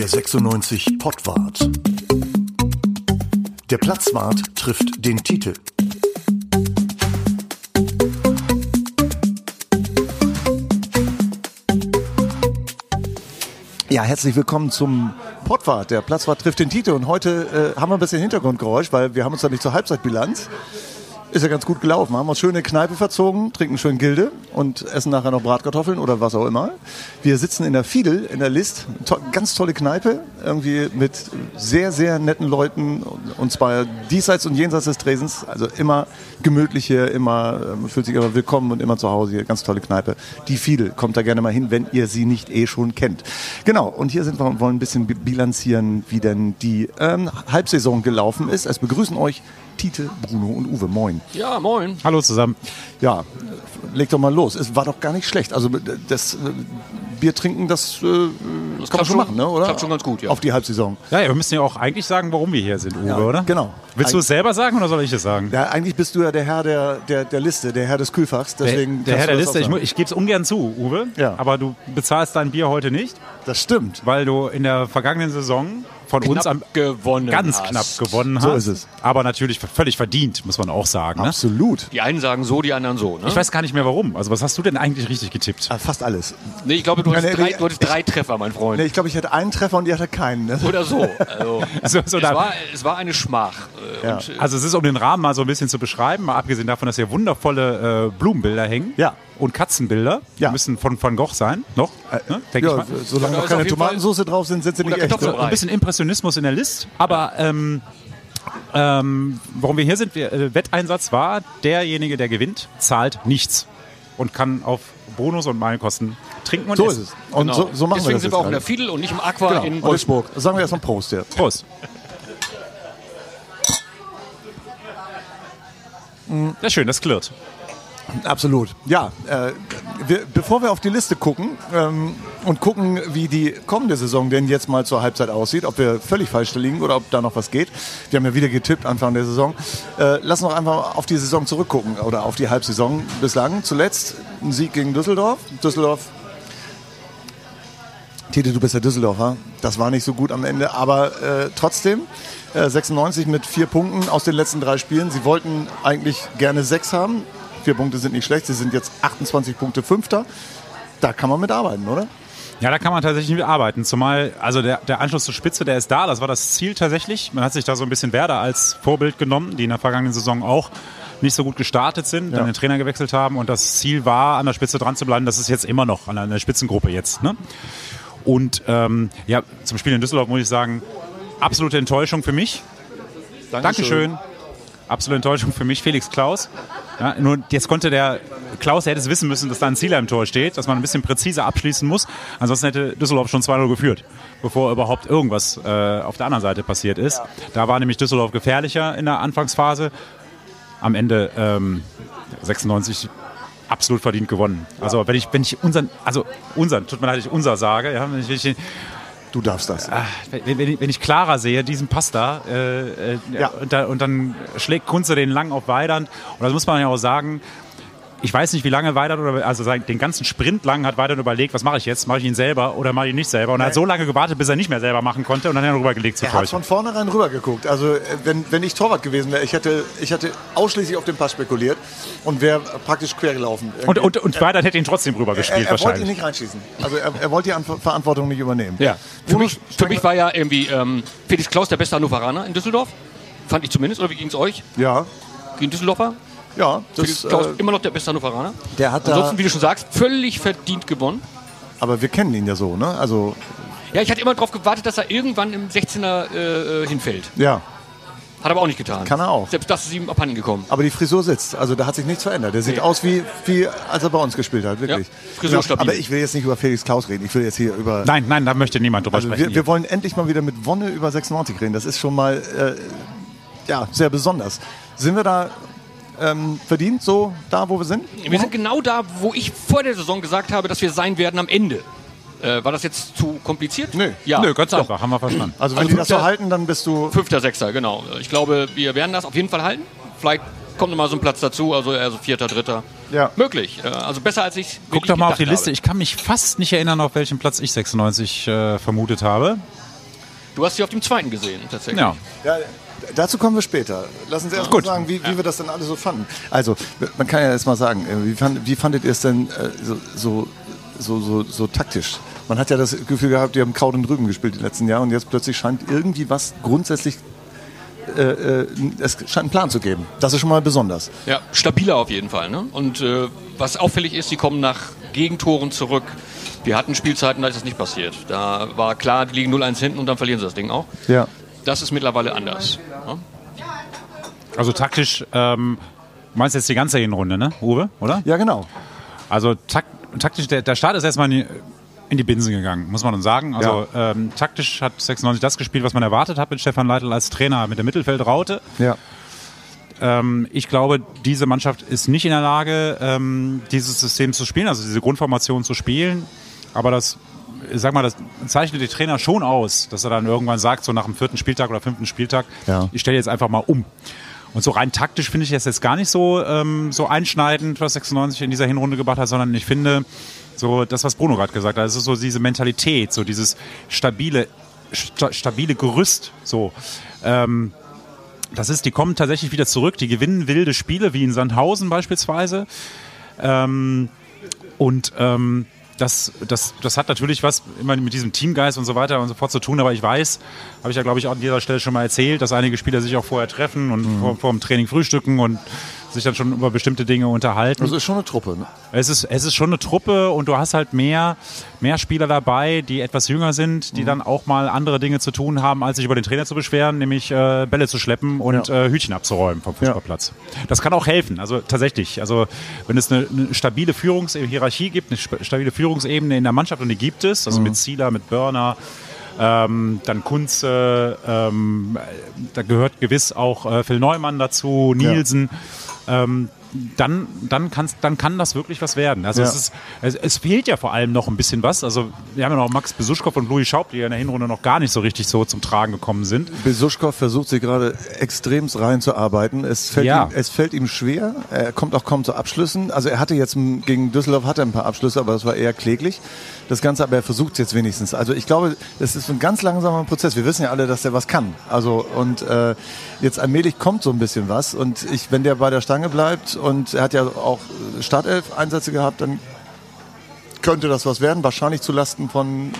Der 96 Pottwart. Der Platzwart trifft den Titel. Ja, herzlich willkommen zum Pottwart. Der Platzwart trifft den Titel und heute äh, haben wir ein bisschen Hintergrundgeräusch, weil wir haben uns da nicht zur Halbzeitbilanz. Ist ja ganz gut gelaufen. Haben uns schöne Kneipe verzogen, trinken schön Gilde und essen nachher noch Bratkartoffeln oder was auch immer. Wir sitzen in der Fiedel, in der List. To ganz tolle Kneipe, irgendwie mit sehr, sehr netten Leuten und zwar diesseits und jenseits des Tresens. Also immer gemütlich hier, immer, man fühlt sich aber willkommen und immer zu Hause hier. Ganz tolle Kneipe. Die Fiedel, kommt da gerne mal hin, wenn ihr sie nicht eh schon kennt. Genau, und hier sind wir und wollen ein bisschen bilanzieren, wie denn die ähm, Halbsaison gelaufen ist. Es begrüßen euch Tite, Bruno und Uwe. Moin. Ja, moin. Hallo zusammen. Ja, leg doch mal los. Es war doch gar nicht schlecht. Also das äh, Bier trinken, das, äh, das kann man schon machen, ne? oder? Klappt schon ganz gut, ja. Auf die Halbsaison. Ja, ja, wir müssen ja auch eigentlich sagen, warum wir hier sind, Uwe, Ja, oder? genau. Willst du es selber sagen oder soll ich es sagen? Ja, eigentlich bist du ja der Herr der, der, der Liste, der Herr des Kühlfachs. Deswegen der kannst Herr der Liste, ich, ich gebe es ungern zu, Uwe, Ja. aber du bezahlst dein Bier heute nicht, Das stimmt. weil du in der vergangenen Saison von uns am, gewonnen ganz hast. knapp gewonnen hast. So ist es. Aber natürlich völlig verdient, muss man auch sagen. Ne? Absolut. Die einen sagen so, die anderen so. Ne? Ich weiß gar nicht mehr warum. Also was hast du denn eigentlich richtig getippt? Ah, Fast alles. nee, ich glaube, du hattest, drei, du hattest drei Treffer, mein Freund. Nee, ich glaube, ich hatte einen Treffer und die hatte keinen. Ne? Oder so. Also, So, so es, war, es war eine Schmach. Äh, Ja. Und, äh, Also es ist, um den Rahmen mal so ein bisschen zu beschreiben, mal abgesehen davon, dass hier wundervolle äh, Blumenbilder hängen Ja. und Katzenbilder. Ja. Die müssen von Van Gogh sein, noch, ne? denke ja, ich mal. solange noch keine Tomatensauce drauf sind, sind sie nicht echt. Ne? ein bisschen Impressionismus in der List. Aber ähm, ähm, warum wir hier sind, wir, äh, Wetteinsatz war, derjenige, der gewinnt, zahlt nichts und kann auf Bonus und Meilenkosten trinken und So ist essen. es. Und genau. so, so machen Deswegen wir das sind wir auch in jetzt der Fiedel und nicht im Aqua Genau. in Wolfsburg. jetzt Sagen wir erstmal Prost, ja. Prost. Ja, schön, das klirrt. Absolut. Ja, äh, wir, bevor wir auf die Liste gucken ähm, und gucken, wie die kommende Saison denn jetzt mal zur Halbzeit aussieht, ob wir völlig falsch liegen oder ob da noch was geht. Wir haben ja wieder getippt Anfang der Saison. Äh, lass uns noch einfach auf die Saison zurückgucken oder auf die Halbsaison bislang. Zuletzt ein Sieg gegen Düsseldorf. Düsseldorf. Tite, du bist ja Düsseldorfer. Das war nicht so gut am Ende, aber äh, trotzdem äh, 96 mit vier Punkten aus den letzten drei Spielen. Sie wollten eigentlich gerne sechs haben. Vier Punkte sind nicht schlecht. Sie sind jetzt 28 Punkte Fünfter. Da kann man mit arbeiten, oder? Ja, da kann man tatsächlich mit arbeiten. Zumal, also der, der Anschluss zur Spitze, der ist da. Das war das Ziel tatsächlich. Man hat sich da so ein bisschen Werder als Vorbild genommen, die in der vergangenen Saison auch nicht so gut gestartet sind, dann den Trainer gewechselt haben. Und das Ziel war, an der Spitze dran zu bleiben. Das ist jetzt immer noch an der, Spitzengruppe jetzt. Ne? Und ähm, ja, zum Spiel in Düsseldorf muss ich sagen, absolute Enttäuschung für mich. Dankeschön. Absolute Enttäuschung für mich, Felix Klaus. Ja, nur jetzt konnte der Klaus, der hätte es wissen müssen, dass da ein Zieler im Tor steht, dass man ein bisschen präziser abschließen muss. Ansonsten hätte Düsseldorf schon 2-0 geführt, bevor überhaupt irgendwas äh, auf der anderen Seite passiert ist. Da war nämlich Düsseldorf gefährlicher in der Anfangsphase. Am Ende ähm, 96 absolut verdient gewonnen. Also wenn ich, wenn ich unseren, also unseren, tut mir leid, ich unser sage, ja, wenn ich, wenn ich Du darfst das. wenn, wenn, ich, wenn ich Clara sehe, diesen Pass da, äh, äh, Ja. und, da, und dann schlägt Kunze den lang auf Weidand. Und das muss man ja auch sagen. Ich weiß nicht, wie lange Weidand oder also den ganzen Sprint lang hat Weidand überlegt, was mache ich jetzt? Mache ich ihn selber oder mache ich ihn nicht selber? Und er hat so lange gewartet, bis er nicht mehr selber machen konnte und dann hat er rübergelegt zu Er hat von vornherein rübergeguckt. Also äh, wenn, wenn ich Torwart gewesen wäre, ich hätte, ich hätte ausschließlich auf den Pass spekuliert und wäre praktisch quer gelaufen. Und, und, und Weidand hätte ihn trotzdem er, rübergespielt er wollte ihn wahrscheinlich. nicht reinschießen. Also er, er wollte die Anver- Verantwortung nicht übernehmen. Ja. Für mich, für mich war ja irgendwie ähm, Felix Klaus der beste Hannoveraner in Düsseldorf. Fand ich zumindest. Oder wie ging es euch? Ja, Gegen Düsseldorfer? Ja. Felix Das, Klaus äh, immer noch der beste Hannoveraner. der hat da, Ansonsten, wie du schon sagst, völlig verdient gewonnen. aber wir kennen ihn ja so, ne? Also Ja, ich hatte immer darauf gewartet, dass er irgendwann im 16er äh, äh, hinfällt. ja. Hat aber auch nicht getan. Kann er auch. Selbst das ist ihm abhanden gekommen. Aber die Frisur sitzt. Also da hat sich nichts verändert. Der sieht Nee. aus wie, wie als er bei uns gespielt hat, wirklich. Ja, Frisur stabil. Aber ich will jetzt nicht über Felix Klaus reden. Ich will jetzt hier über. Nein, nein, da möchte niemand drüber Also sprechen. wir, wir wollen endlich mal wieder mit Wonne über 96 reden. Das ist schon mal äh, ja, sehr besonders. Sind wir da ähm, verdient so da, wo wir sind? Wir sind genau da, wo ich vor der Saison gesagt habe, dass wir sein werden am Ende. Äh, war das jetzt zu kompliziert? Nö. Ja, Nö, ganz einfach, haben wir verstanden. Also wenn Also die das so halten, dann bist du. Fünfter, Sechster, genau. Ich glaube, wir werden das auf jeden Fall halten. Vielleicht kommt noch mal so ein Platz dazu, also eher so Vierter, Dritter. Ja. Möglich. Äh, Also besser als ich Guck doch mal auf die Liste. Habe. Ich kann mich fast nicht erinnern, auf welchem Platz ich 96 äh, vermutet habe. Du hast sie auf dem zweiten gesehen, tatsächlich. Ja. Ja, dazu kommen wir später. Lassen Sie erst mal sagen, wie, wie wir das dann alle so fanden. Also, man kann ja erst mal sagen, äh, wie, fand, wie fandet ihr es denn äh, so, so, so, so, so taktisch? Man hat ja das Gefühl gehabt, die haben Kraut und Rüben gespielt die letzten Jahre und jetzt plötzlich scheint irgendwie was grundsätzlich, äh, äh, es scheint einen Plan zu geben. Das ist schon mal besonders. Ja, stabiler auf jeden Fall. Ne? Und äh, was auffällig ist, sie kommen nach Gegentoren zurück. Wir hatten Spielzeiten, da ist das nicht passiert. Da war klar, die liegen 0-1 hinten und dann verlieren sie das Ding auch. Ja. Das ist mittlerweile anders. Ne? Also taktisch, ähm, du meinst jetzt die ganze Hinrunde, ne, Uwe, oder? Ja, genau. Also tak taktisch, der, der Start ist erstmal in die, in die Binsen gegangen, muss man dann sagen. Also ähm, taktisch hat 96 das gespielt, was man erwartet hat mit Stefan Leitl als Trainer mit der Mittelfeldraute. Ja. Ähm, ich glaube, diese Mannschaft ist nicht in der Lage, ähm, dieses System zu spielen, also diese Grundformation zu spielen. Aber das, sag mal, das zeichnet die Trainer schon aus, dass er dann irgendwann sagt, so nach dem vierten Spieltag oder fünften Spieltag, Ja. ich stelle jetzt einfach mal um. Und so rein taktisch finde ich das jetzt gar nicht so, ähm, so einschneidend, was 96 in dieser Hinrunde gebracht hat, sondern ich finde, so das, was Bruno gerade gesagt hat, es ist so diese Mentalität, so dieses stabile, sta stabile Gerüst, so. Ähm, das ist, die kommen tatsächlich wieder zurück, die gewinnen wilde Spiele, wie in Sandhausen beispielsweise. Ähm, und ähm, das, das, das hat natürlich was immer mit diesem Teamgeist und so weiter und so fort zu tun, aber ich weiß, habe ich ja glaube ich auch an dieser Stelle schon mal erzählt, dass einige Spieler sich auch vorher treffen und vor, vor dem Training frühstücken und sich dann schon über bestimmte Dinge unterhalten. Das ist schon eine Truppe. Ne? Es ist, es ist schon eine Truppe und du hast halt mehr, mehr Spieler dabei, die etwas jünger sind, Mhm. die dann auch mal andere Dinge zu tun haben, als sich über den Trainer zu beschweren, nämlich äh, Bälle zu schleppen und Ja. äh, Hütchen abzuräumen vom Fußballplatz. Das kann auch helfen, also tatsächlich. Also wenn es eine, eine stabile Führungshierarchie gibt, eine stabile Führungsebene in der Mannschaft und die gibt es, also mit Zieler, mit Börner, ähm, dann Kunze, ähm, da gehört gewiss auch äh, Phil Neumann dazu, Nielsen. Ähm, dann, dann, kann's, dann kann das wirklich was werden. Also Ja. es, ist, es, es fehlt ja vor allem noch ein bisschen was. Also wir haben ja noch Max Besuschkow und Louis Schaub, die ja in der Hinrunde noch gar nicht so richtig so zum Tragen gekommen sind. Besuschkow versucht sich gerade extremst reinzuarbeiten. Es fällt, Ja. ihm, es fällt ihm schwer. Er kommt auch kaum zu Abschlüssen. Also er hatte jetzt gegen Düsseldorf hatte er ein paar Abschlüsse, aber das war eher kläglich. Das Ganze, aber er versucht es jetzt wenigstens. Also ich glaube, es ist ein ganz langsamer Prozess. Wir wissen ja alle, dass er was kann. Also und äh, jetzt allmählich kommt so ein bisschen was. Und ich, wenn der bei der Stange bleibt und er hat ja auch Startelf-Einsätze gehabt, dann könnte das was werden. Wahrscheinlich zu Lasten von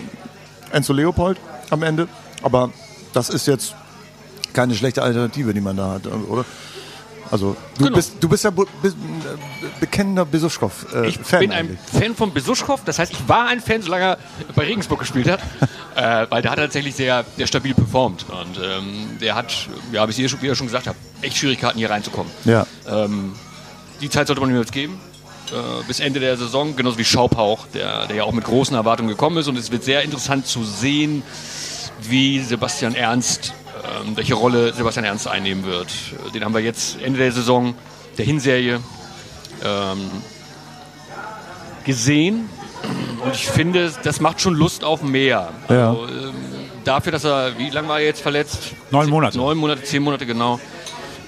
Enzo Leopold am Ende. Aber das ist jetzt keine schlechte Alternative, die man da hat, oder? Also du Genau. bist du bist ja be, äh, bekennender Besuschkow äh, Ich Fan bin ein eigentlich. Fan von Besuschkow. Das heißt, ich war ein Fan, solange er bei Regensburg gespielt hat. äh, weil der hat tatsächlich sehr, sehr stabil performt. Und ähm, der hat, ja, wie ich schon, wie ich schon gesagt habe, echt Schwierigkeiten hier reinzukommen. Ja. Ähm, die Zeit sollte man ihm jetzt geben. Äh, bis Ende der Saison, genauso wie Schaubhauch, der, der ja auch mit großen Erwartungen gekommen ist. Und es wird sehr interessant zu sehen, wie Sebastian Ernst, ähm, welche Rolle Sebastian Ernst einnehmen wird. Äh, Den haben wir jetzt Ende der Saison, der Hinserie, ähm, gesehen. Und ich finde, das macht schon Lust auf mehr. Ja. Also, ähm, dafür, dass er, wie lange war er jetzt verletzt? Neun Monate. Neun Monate, zehn Monate genau.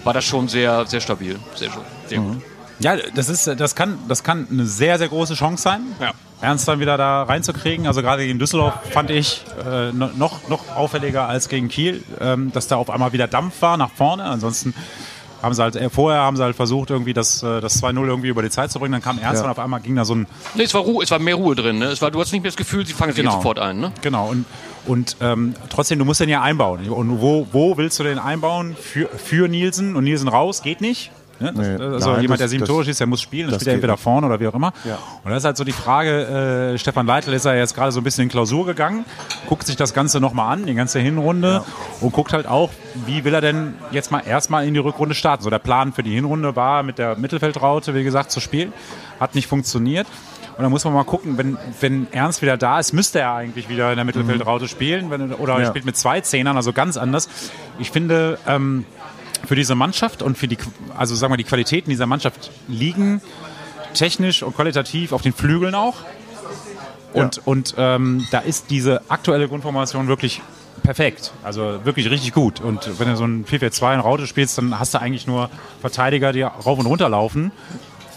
War das schon sehr, sehr stabil. Sehr, sehr Mhm. gut. Ja, das, ist, das, kann, das kann eine sehr, sehr große Chance sein, Ja. Ernst dann wieder da reinzukriegen. Also gerade gegen Düsseldorf fand ich äh, no- noch, noch auffälliger als gegen Kiel, ähm, dass da auf einmal wieder Dampf war nach vorne. Ansonsten haben sie halt, äh, vorher haben sie halt versucht, irgendwie das, äh, das 2-0 irgendwie über die Zeit zu bringen. Dann kam Ernst Ja. und auf einmal ging da so ein Nee, es war Ruhe, es war mehr Ruhe drin. Ne? Es war, du hast nicht mehr das Gefühl, sie fangen sich Genau. jetzt sofort ein. Ne? Genau, und, und ähm, trotzdem, du musst den ja einbauen. Und wo, wo willst du den einbauen? Für, für Nielsen und Nielsen raus? Geht nicht. Ne? Nee. also Nein, jemand, der sieben das- Tore schießt, der muss spielen. Das spielt er entweder nicht. vorne oder wie auch immer. Ja. Und das ist halt so die Frage, äh, Stefan Leitl ist ja jetzt gerade so ein bisschen in Klausur gegangen, guckt sich das Ganze nochmal an, die ganze Hinrunde und guckt halt auch, wie will er denn jetzt mal erstmal in die Rückrunde starten. So der Plan für die Hinrunde war, mit der Mittelfeldraute, wie gesagt, zu spielen. Hat nicht funktioniert. Und dann muss man mal gucken, wenn, wenn Ernst wieder da ist, müsste er eigentlich wieder in der Mittelfeldraute spielen. Wenn, oder er Ja. spielt mit zwei Zehnern, also ganz anders. Ich finde, ähm, für diese Mannschaft und für die, also sagen wir, die Qualitäten dieser Mannschaft liegen technisch und qualitativ auf den Flügeln auch. Und, und ähm, da ist diese aktuelle Grundformation wirklich perfekt. Also wirklich richtig gut. Und wenn du so ein 4-4-2 in Raute spielst, dann hast du eigentlich nur Verteidiger, die rauf und runter laufen.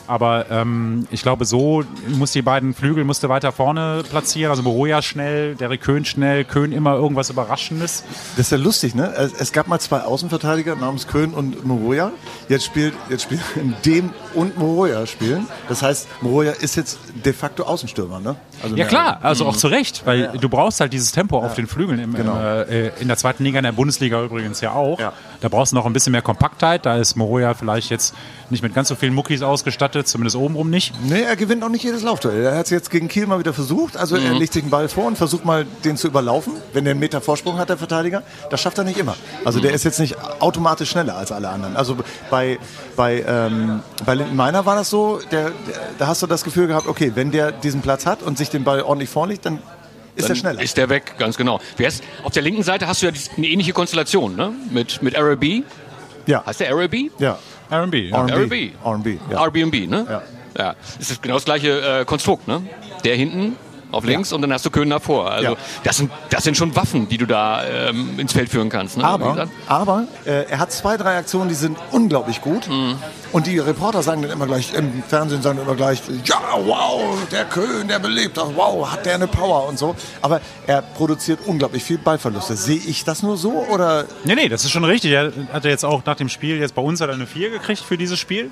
Aber ähm, ich glaube, so muss die beiden Flügel musste weiter vorne platzieren. Also Moroja schnell, Derek Köhn schnell, Köhn immer irgendwas Überraschendes. Das ist ja lustig, ne? Es, gab mal zwei Außenverteidiger namens Köhn und Moroja. Jetzt spielt, jetzt spielt Dem und Moroja spielen. Das heißt, Moroja ist jetzt de facto Außenstürmer, ne? Also Ja klar, also auch zu Recht, weil du brauchst halt dieses Tempo auf den Flügeln im, Genau. äh, in der zweiten Liga, in der Bundesliga übrigens ja auch. Ja. Da brauchst du noch ein bisschen mehr Kompaktheit. Da ist Moroja vielleicht jetzt nicht mit ganz so vielen Muckis ausgestattet, zumindest obenrum nicht. Nee, er gewinnt auch nicht jedes Laufduell. Er hat es jetzt gegen Kiel mal wieder versucht. Also er legt sich den Ball vor und versucht mal, den zu überlaufen. Wenn der einen Meter Vorsprung hat, der Verteidiger, das schafft er nicht immer. Also der ist jetzt nicht automatisch schneller als alle anderen. Also bei, bei, ähm, bei Linden Meiner war das so, der, der, da hast du das Gefühl gehabt, okay, wenn der diesen Platz hat und sich den Ball ordentlich vorlegt, dann ist er Dann schneller. Ist der weg, ganz genau. Auf der linken Seite hast du ja eine ähnliche Konstellation, ne? Mit, mit RB. ja, Heißt der RB? ja. R&B. Ja. R&B. R&B. Ja. Ne? Ja. ja. Das ist genau das gleiche äh, Konstrukt, ne? Der hinten auf links und dann hast du Köhn davor. Also Ja. das, sind, das sind schon Waffen, die du da ähm, ins Feld führen kannst. Ne? Aber, aber äh, er hat zwei, drei Aktionen, die sind unglaublich gut. Mhm. Und die Reporter sagen dann immer gleich, im Fernsehen sagen immer gleich, ja, wow, der Köhn, der belebt das, wow, hat der eine Power und so. Aber er produziert unglaublich viel Ballverluste. Sehe ich das nur so oder? Nee, nee, das ist schon richtig. Er hat ja jetzt auch nach dem Spiel, jetzt bei uns hat er eine 4 gekriegt für dieses Spiel.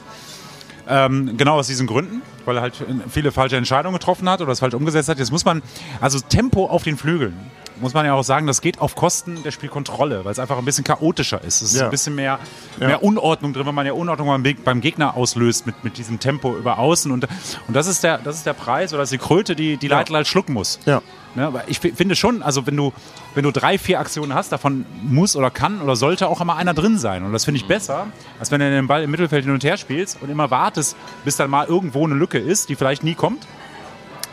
Ähm, genau aus diesen Gründen, weil er halt viele falsche Entscheidungen getroffen hat oder es falsch umgesetzt hat. Jetzt muss man, also Tempo auf den Flügeln, muss man ja auch sagen, das geht auf Kosten der Spielkontrolle, weil es einfach ein bisschen chaotischer ist. Es ist Ja. ein bisschen mehr, mehr Unordnung drin, wenn man ja Unordnung beim, Be- beim Gegner auslöst mit, mit diesem Tempo über außen. Und, und das, ist der, das ist der Preis oder das ist die Kröte, die, die Leitl halt schlucken muss. Ja. Ne, aber ich fi- finde schon, also wenn du, wenn du drei, vier Aktionen hast, davon muss oder kann oder sollte auch immer einer drin sein. Und das finde ich besser, als wenn du den Ball im Mittelfeld hin und her spielst und immer wartest, bis dann mal irgendwo eine Lücke ist, die vielleicht nie kommt.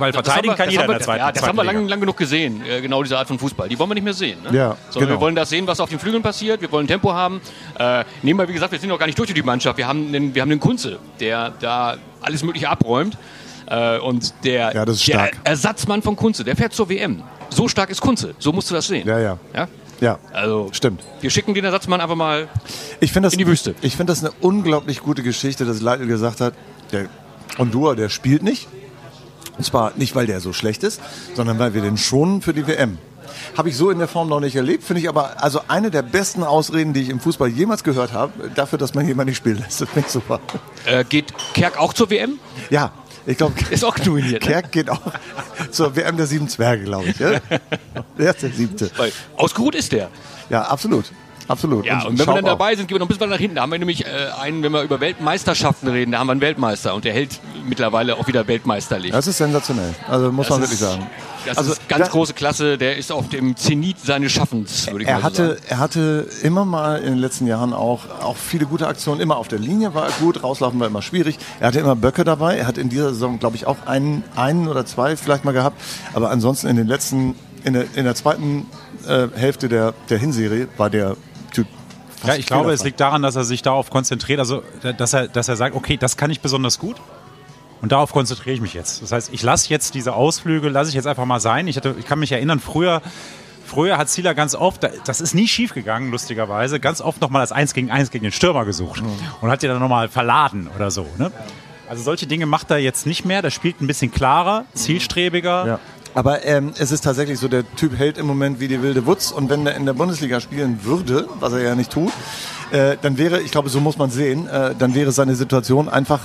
Weil Das verteidigen wir- kann jeder haben in der wir- zweiten Ja, das zweiten haben wir lang, lang genug gesehen, äh, genau diese Art von Fußball. Die wollen wir nicht mehr sehen. Ne? Ja, Sondern genau. wir wollen das sehen, was auf den Flügeln passiert. Wir wollen Tempo haben. Äh, nehmen wir, wie gesagt, wir sind noch gar nicht durch die Mannschaft. Wir haben den, wir haben den Kunze, der da alles Mögliche abräumt. Äh, und der, Ja, das ist der. Ersatzmann von Kunze, der fährt zur WM. So stark ist Kunze. So musst du das sehen. Ja, ja. ja? Ja, Also, stimmt. wir schicken den Ersatzmann einfach mal. Das, In die Wüste. Ich finde das eine unglaublich gute Geschichte, dass Leitl gesagt hat, der Honduras, der spielt nicht. Und zwar nicht, weil der so schlecht ist, sondern weil wir den schonen für die WM. Habe ich so in der Form noch nicht erlebt, finde ich aber also eine der besten Ausreden, die ich im Fußball jemals gehört habe, dafür, dass man jemanden nicht spielen lässt. Das finde ich super. Äh, geht Kerk auch zur WM? Ja, ich glaube, Ist auch nominiert. Ne? Kerk geht auch zur WM der sieben Zwerge, glaube ich. Ja? Der ist der siebte. Ausgeruht ist der. Ja, absolut. Absolut. Ja, und, wenn wir dann auch. dabei sind, gehen wir noch ein bisschen weiter nach hinten. Da haben wir nämlich äh, einen, wenn wir über Weltmeisterschaften reden, da haben wir einen Weltmeister und der hält mittlerweile auch wieder weltmeisterlich. Das ist sensationell. Also muss man Das wirklich ist- sagen. Das also ist ganz da- große Klasse, der ist auf dem Zenit seines Schaffens, würde ich Er mal so hatte, sagen. er hatte immer mal in den letzten Jahren auch, auch viele gute Aktionen. Immer auf der Linie war er gut, rauslaufen war immer schwierig. Er hatte immer Böcke dabei. Er hat in dieser Saison, glaube ich, auch einen, einen oder zwei vielleicht mal gehabt. Aber ansonsten in den letzten, in der, in der zweiten äh, Hälfte der, der Hinserie war der Fast Ja, ich glaube, es liegt daran, dass er sich darauf konzentriert, also dass er, dass er sagt, okay, das kann ich besonders gut. Und darauf konzentriere ich mich jetzt. Das heißt, ich lasse jetzt diese Ausflüge, lasse ich jetzt einfach mal sein. Ich, hatte, ich kann mich erinnern, früher, früher hat Zieler ganz oft, das ist nie schief gegangen, lustigerweise, ganz oft nochmal das Eins gegen Eins gegen den Stürmer gesucht. Und hat den dann nochmal verladen oder so. Ne? Also solche Dinge macht er jetzt nicht mehr. Der spielt ein bisschen klarer, zielstrebiger. Ja. Aber ähm, es ist tatsächlich so, der Typ hält im Moment wie die wilde Wutz und wenn er in der Bundesliga spielen würde, was er ja nicht tut, äh, dann wäre, ich glaube, so muss man sehen, äh, dann wäre seine Situation einfach,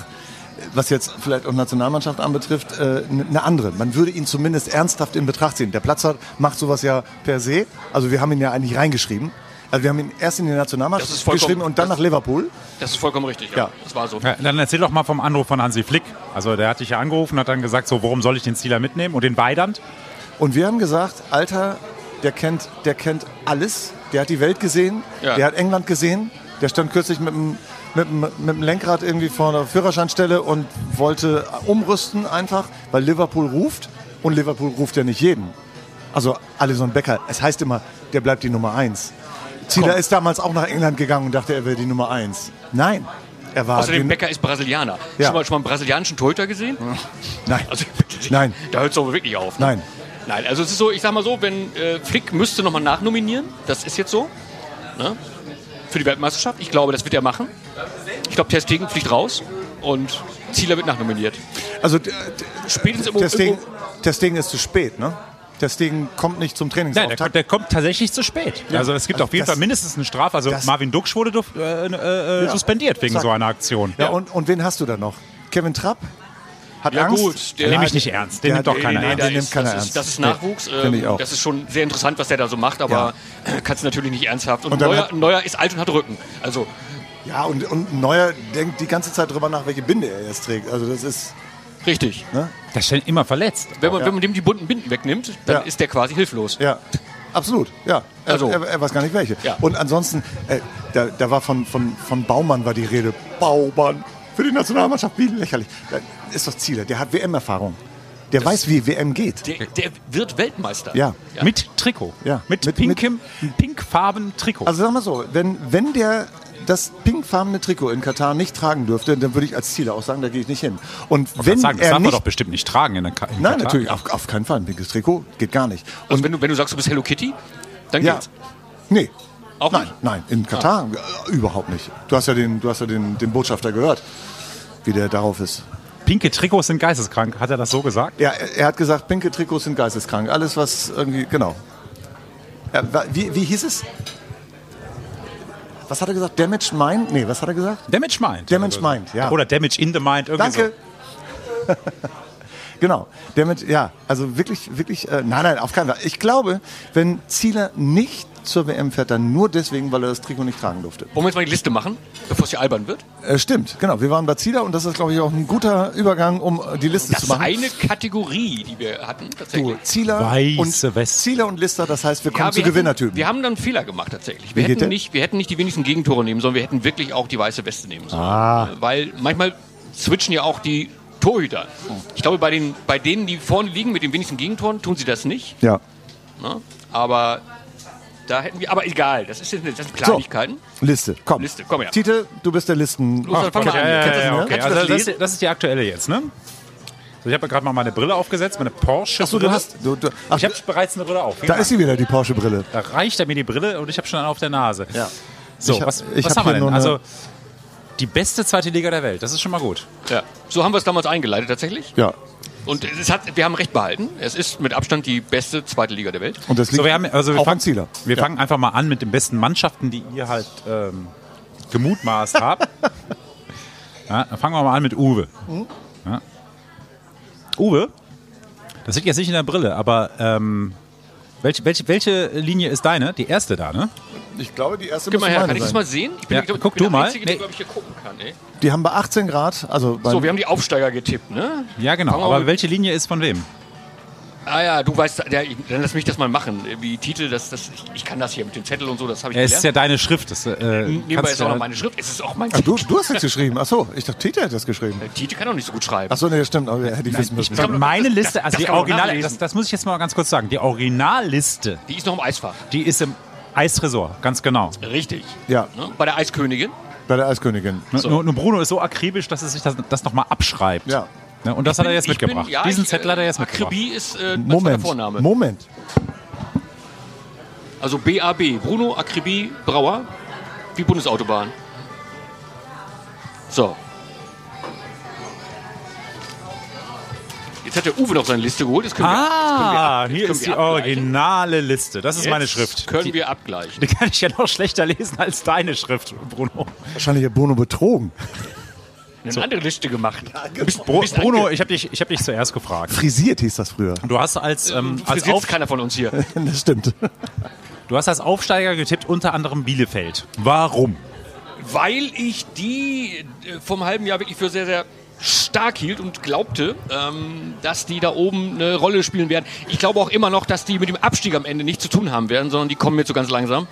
was jetzt vielleicht auch Nationalmannschaft anbetrifft, äh, eine andere. Man würde ihn zumindest ernsthaft in Betracht ziehen. Der Platzer macht sowas ja per se. Also wir haben ihn ja eigentlich reingeschrieben. Also wir haben ihn erst in die Nationalmannschaft geschrieben und dann das- nach Liverpool. Das ist vollkommen richtig, ja. Ja. Das war so. Ja, dann erzähl doch mal vom Anruf von Hansi Flick. Also der hat dich ja angerufen, hat dann gesagt, so, warum soll ich den Zieler mitnehmen und den Weidand? Und wir haben gesagt, Alter, der kennt, der kennt alles. Der hat die Welt gesehen, Ja. der hat England gesehen. Der stand kürzlich mit dem, mit, dem, mit dem Lenkrad irgendwie vor der Führerscheinstelle und wollte umrüsten einfach, weil Liverpool ruft. Und Liverpool ruft ja nicht jeden. Also Alison Becker, es heißt immer, der bleibt die Nummer eins. Zieler Komm. ist damals auch nach England gegangen und dachte, er wäre die Nummer eins. Nein, er war... Außerdem, Becker ist Brasilianer. Ja. Schon, mal, schon mal einen brasilianischen Torhüter gesehen? Nein, Also, Nein. Da hört es aber wirklich auf. Ne? nein. Nein, also es ist so, ich sag mal so, wenn äh, Flick müsste nochmal nachnominieren, das ist jetzt so, ne? für die Weltmeisterschaft. Ich glaube, das wird er machen. Ich glaube, Stegen fliegt raus und Zieler wird nachnominiert. Also Spätestens im das Ding ist zu spät, ne? Das Ding kommt nicht zum Nein, der, kommt- Trainingsauftakt. der kommt tatsächlich zu spät. Also es gibt Also auf jeden das- Fall mindestens eine Strafe. Also das- Marvin Duksch wurde duf- äh, äh, Ja. suspendiert wegen Zack. so einer Aktion. ja, Und, und wen hast du da noch? Kevin Trapp? Hat Ja, Angst? gut, der- Den nehme ich nicht ernst. Den der nimmt hat- doch keiner nee, nee, ernst. nimmt ist, keiner das, ernst. ist, das ist Nee, Nachwuchs. ich ähm, auch. Das ist schon sehr interessant, was der da so macht, aber kannst du natürlich nicht ernsthaft. Und, Und Neuer, hat- Neuer ist alt und hat Rücken. Also Ja, und, und Neuer denkt die ganze Zeit drüber nach, welche Binde er jetzt trägt. Also das ist, richtig. ne? Der ist schon immer verletzt. Wenn man, wenn man dem die bunten Binden wegnimmt, dann Ja. ist der quasi hilflos. Ja, absolut. Ja, er, Also- er, er weiß gar nicht welche. Ja. Und ansonsten, äh, da, da war von, von, von Baumann war die Rede. Baumann für die Nationalmannschaft, wie lächerlich. Da ist doch Ziele. Der hat WM-Erfahrung. Der weiß, wie WM geht. Der, der wird Weltmeister. Ja. Mit Trikot. Ja. Mit, Mit- pinkem, pinkfarben Trikot. Also sag mal so, wenn, wenn der das pinkfarbene Trikot in Katar nicht tragen dürfte, dann würde ich als Ziele auch sagen, da gehe ich nicht hin. Und Ich wenn sagen, das er darf man nicht, doch bestimmt nicht tragen in der Ka in nein, Katar. natürlich, auf, auf keinen Fall ein pinkes Trikot, geht gar nicht. Also wenn du, wenn du sagst, du bist Hello Kitty, dann Ja, geht's. nee, Auch nein, nicht? nein, in Katar äh, überhaupt nicht. Du hast ja den, du hast ja den, den Botschafter gehört, wie der darauf ist. Pinke Trikots sind geisteskrank. Hat er das so gesagt? Ja, er, hat gesagt, pinke Trikots sind geisteskrank. Alles, was irgendwie, genau. Wie, wie hieß es? Was hat er gesagt? Damaged Mind? Nee, was hat er gesagt? Damage Mind. Damage Mind, ja. Oder Damage in the Mind. Irgendwie Danke. genau. Damit, ja, also wirklich, wirklich, äh, nein, nein, auf keinen Fall. Ich glaube, wenn Zieler nicht zur WM fährt, dann nur deswegen, weil er das Trikot nicht tragen durfte. Wollen wir jetzt mal die Liste machen, bevor es hier albern wird? Äh, stimmt, genau. Wir waren bei Zieler und das ist, glaube ich, auch ein guter Übergang, um äh, die Liste Das zu ist machen. eine Kategorie, die wir hatten, tatsächlich. Du, Zieler Weiße und Weste. Zieler und Lister, das heißt, wir kommen zu wir hatten- Gewinnertypen. Wir haben dann einen Fehler gemacht tatsächlich. Wir Wie hätten, nicht, wir hätten nicht die wenigsten Gegentore nehmen sollen, wir hätten wirklich auch die weiße Weste nehmen sollen. Ah. Äh, Weil manchmal switchen ja auch die Torhüter. Ich glaube, bei, den, bei denen, die vorne liegen mit den wenigsten Gegentoren, tun sie das nicht. ja. Ne? Aber da hätten wir, aber egal, das, ist, jetzt- das sind Kleinigkeiten. Liste, komm. Liste, komm her. Tite, du bist der Listen. Los, Ja, ja, ja, das, okay. Also ist- die aktuelle jetzt, ne? Also ich habe gerade mal meine Brille aufgesetzt, meine Porsche. Achso, du hast. Du, du, ach, Ich habe bereits eine Brille auf. da ist sie wieder, die Porsche-Brille. Da reicht er mir die Brille und ich habe schon eine auf der Nase. Ja. So, Ich hab- was, ich was hab haben wir denn? Also die beste zweite Liga der Welt. Das ist schon mal gut. Ja. So haben wir es damals eingeleitet tatsächlich. Ja. Und es hat, wir haben recht behalten. Es ist mit Abstand die beste zweite Liga der Welt. Und das liegt So, wir haben, also wir auch fangen, an Zieler. Wir Ja. fangen einfach mal an mit den besten Mannschaften, die ihr halt ähm, gemutmaßt habt. ja, dann fangen wir mal an mit Uwe. Mhm. Ja. Uwe, das liegt jetzt nicht in der Brille, aber ähm, welche, welche, welche Linie ist deine? Die erste da, ne? Ich glaube, die erste Gib mal muss her, kann ich das sein. mal sehen? Ich bin, Ja, ich glaub, guck ich bin du der mal. Einzige, der, Nee. glaube ich, hier gucken kann. Ey. Die haben bei 18 Grad, also bei So, wir haben die Aufsteiger getippt, ne? Ja, genau. Fangen wir Aber mit- welche Linie ist von wem? Ah ja, du weißt, ja, ich- dann lass mich das mal machen. Wie Titel, das, das, ich, ich kann das hier mit dem Zettel und so, das habe ich Ja, es ist ja deine Schrift. Das, äh, Nebenbei kannst ist du auch noch meine Schrift. Es ist auch mein Ah, du, du hast es geschrieben. Achso, ich dachte, Tite hat das geschrieben. Tite kann auch nicht so gut schreiben. Achso, nee, stimmt. Aber hätte ich wissen müssen. kann- Meine das- Liste, das- also das die Original, das, das muss ich jetzt mal ganz kurz sagen. Die Originalliste, Die ist noch im Eisfach. die ist im Eistresor, ganz genau. Richtig. Ja, Ne? Bei der Eiskönigin. bei der Eiskönigin. Nur- Nur, nur Bruno ist so akribisch, dass er sich das, das nochmal abschreibt. Ja. Ne, und das hat er jetzt Ich bin- mitgebracht. ja, Diesen ich, Zettel hat er jetzt äh, mitgebracht. Akribie ist äh, Moment. Vorname. Moment. Also BAB. Bruno Akribie Brauer. Wie Bundesautobahn. So. Jetzt hat der Uwe noch seine Liste geholt. Jetzt können wir, Ah, wir, hier ist die originale Liste. Das ist Jetzt meine Schrift. Können Die, wir abgleichen. die kann ich ja noch schlechter lesen als deine Schrift, Bruno. Wahrscheinlich hat Bruno betrogen. Eine andere Liste gemacht. Bist, Bru bist Bruno, ich habe dich, ich hab dich zuerst gefragt. Frisiert hieß das früher. Du hast als, ähm, als, Frisiert Auf, keiner von uns hier. Das stimmt. du hast als Aufsteiger getippt, unter anderem Bielefeld. Warum? weil ich die äh, vom halben Jahr wirklich für sehr, sehr stark hielt und glaubte, ähm, dass die da oben eine Rolle spielen werden. Ich glaube auch immer noch, dass die mit dem Abstieg am Ende nichts zu tun haben werden, sondern die kommen jetzt so ganz langsam.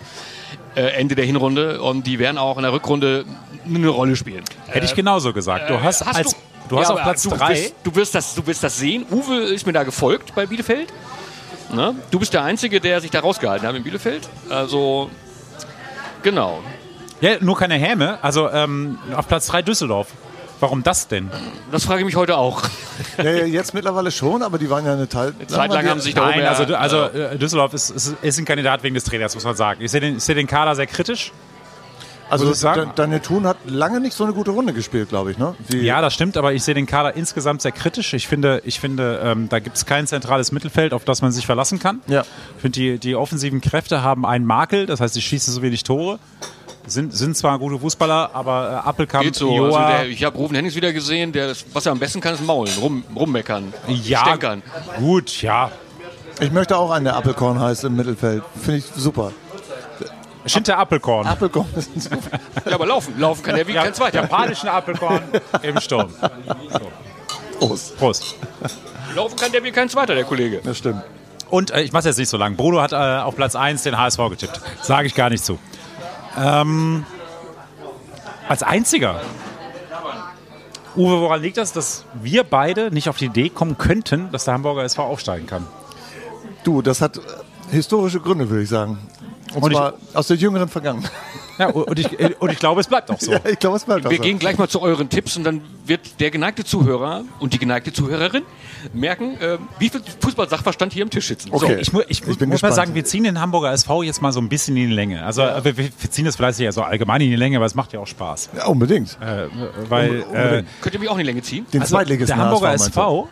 Äh, Ende der Hinrunde und die werden auch in der Rückrunde eine Rolle spielen. Hätte ich genauso gesagt. Du hast, als, du, hast Ja, auf Platz du 3. Wirst, du, wirst das, du wirst das sehen. Uwe ist mir da gefolgt bei Bielefeld. Ne? Du bist der Einzige, der sich da rausgehalten hat in Bielefeld. Also, genau. Ja, nur keine Häme. Also ähm, auf Platz 3 Düsseldorf. Warum das denn? Das frage ich mich heute auch. Ja, ja, jetzt mittlerweile schon, aber die waren ja eine Teil. Zeit lang haben sie sich da oben Nein, also, also äh, Düsseldorf ist, ist, ist ein Kandidat wegen des Trainers, muss man sagen. Ich sehe den, ich sehe den Kader sehr kritisch. Also Daniel Thun hat lange nicht so eine gute Runde gespielt, glaube ich. Ne? Wie, Ja, das stimmt, aber ich sehe den Kader insgesamt sehr kritisch. Ich finde, ich finde ähm, da gibt es kein zentrales Mittelfeld, auf das man sich verlassen kann. Ja. Ich finde, die, die offensiven Kräfte haben einen Makel, das heißt, sie schießen so wenig Tore. Sind, sind zwar gute Fußballer, aber äh, Appelkamp, Geht so. Also der, ich habe Rufen Hennings wieder gesehen, der, das- was er am besten kann, ist maulen, rum, rummeckern, ja, stänkern. gut, ja. Ich möchte auch einen, der Appelkorn heißt im Mittelfeld. Finde ich super. Schinter Appelkorn. Appelkorn. Ja, aber laufen, laufen kann er wie Ja, kein zweiter. Japanischen Appelkorn im Sturm. Prost. Prost. Laufen kann der wie kein zweiter, der Kollege. Das stimmt. Und äh, ich mache jetzt nicht so lang. Bruno hat äh, auf Platz 1 den HSV getippt. Sage ich gar nicht zu. Ähm, als einziger. Uwe, woran liegt das, dass wir beide nicht auf die Idee kommen könnten, dass der Hamburger SV aufsteigen kann? Du, das hat äh, historische Gründe, würde ich sagen. Und, Und ich- zwar aus der jüngeren Vergangenheit. Ja, und, ich, äh, und ich glaube, es bleibt auch so. Ja, ich glaube, es bleibt auch Wir so. gehen gleich mal zu euren Tipps und dann wird der geneigte Zuhörer und die geneigte Zuhörerin merken, äh, wie viel Fußball-Sachverstand hier am Tisch sitzen. Okay. Ich, mu ich, Ich bin muss mal gespannt. sagen, wir ziehen den Hamburger SV jetzt mal so ein bisschen in die Länge. Also äh, wir, wir ziehen das vielleicht ja so allgemein in die Länge, aber es macht ja auch Spaß. Ja, unbedingt. Äh, weil äh, Könnt ihr mich auch in die Länge ziehen? Den Also Zweitligisten der Hamburger du? SV,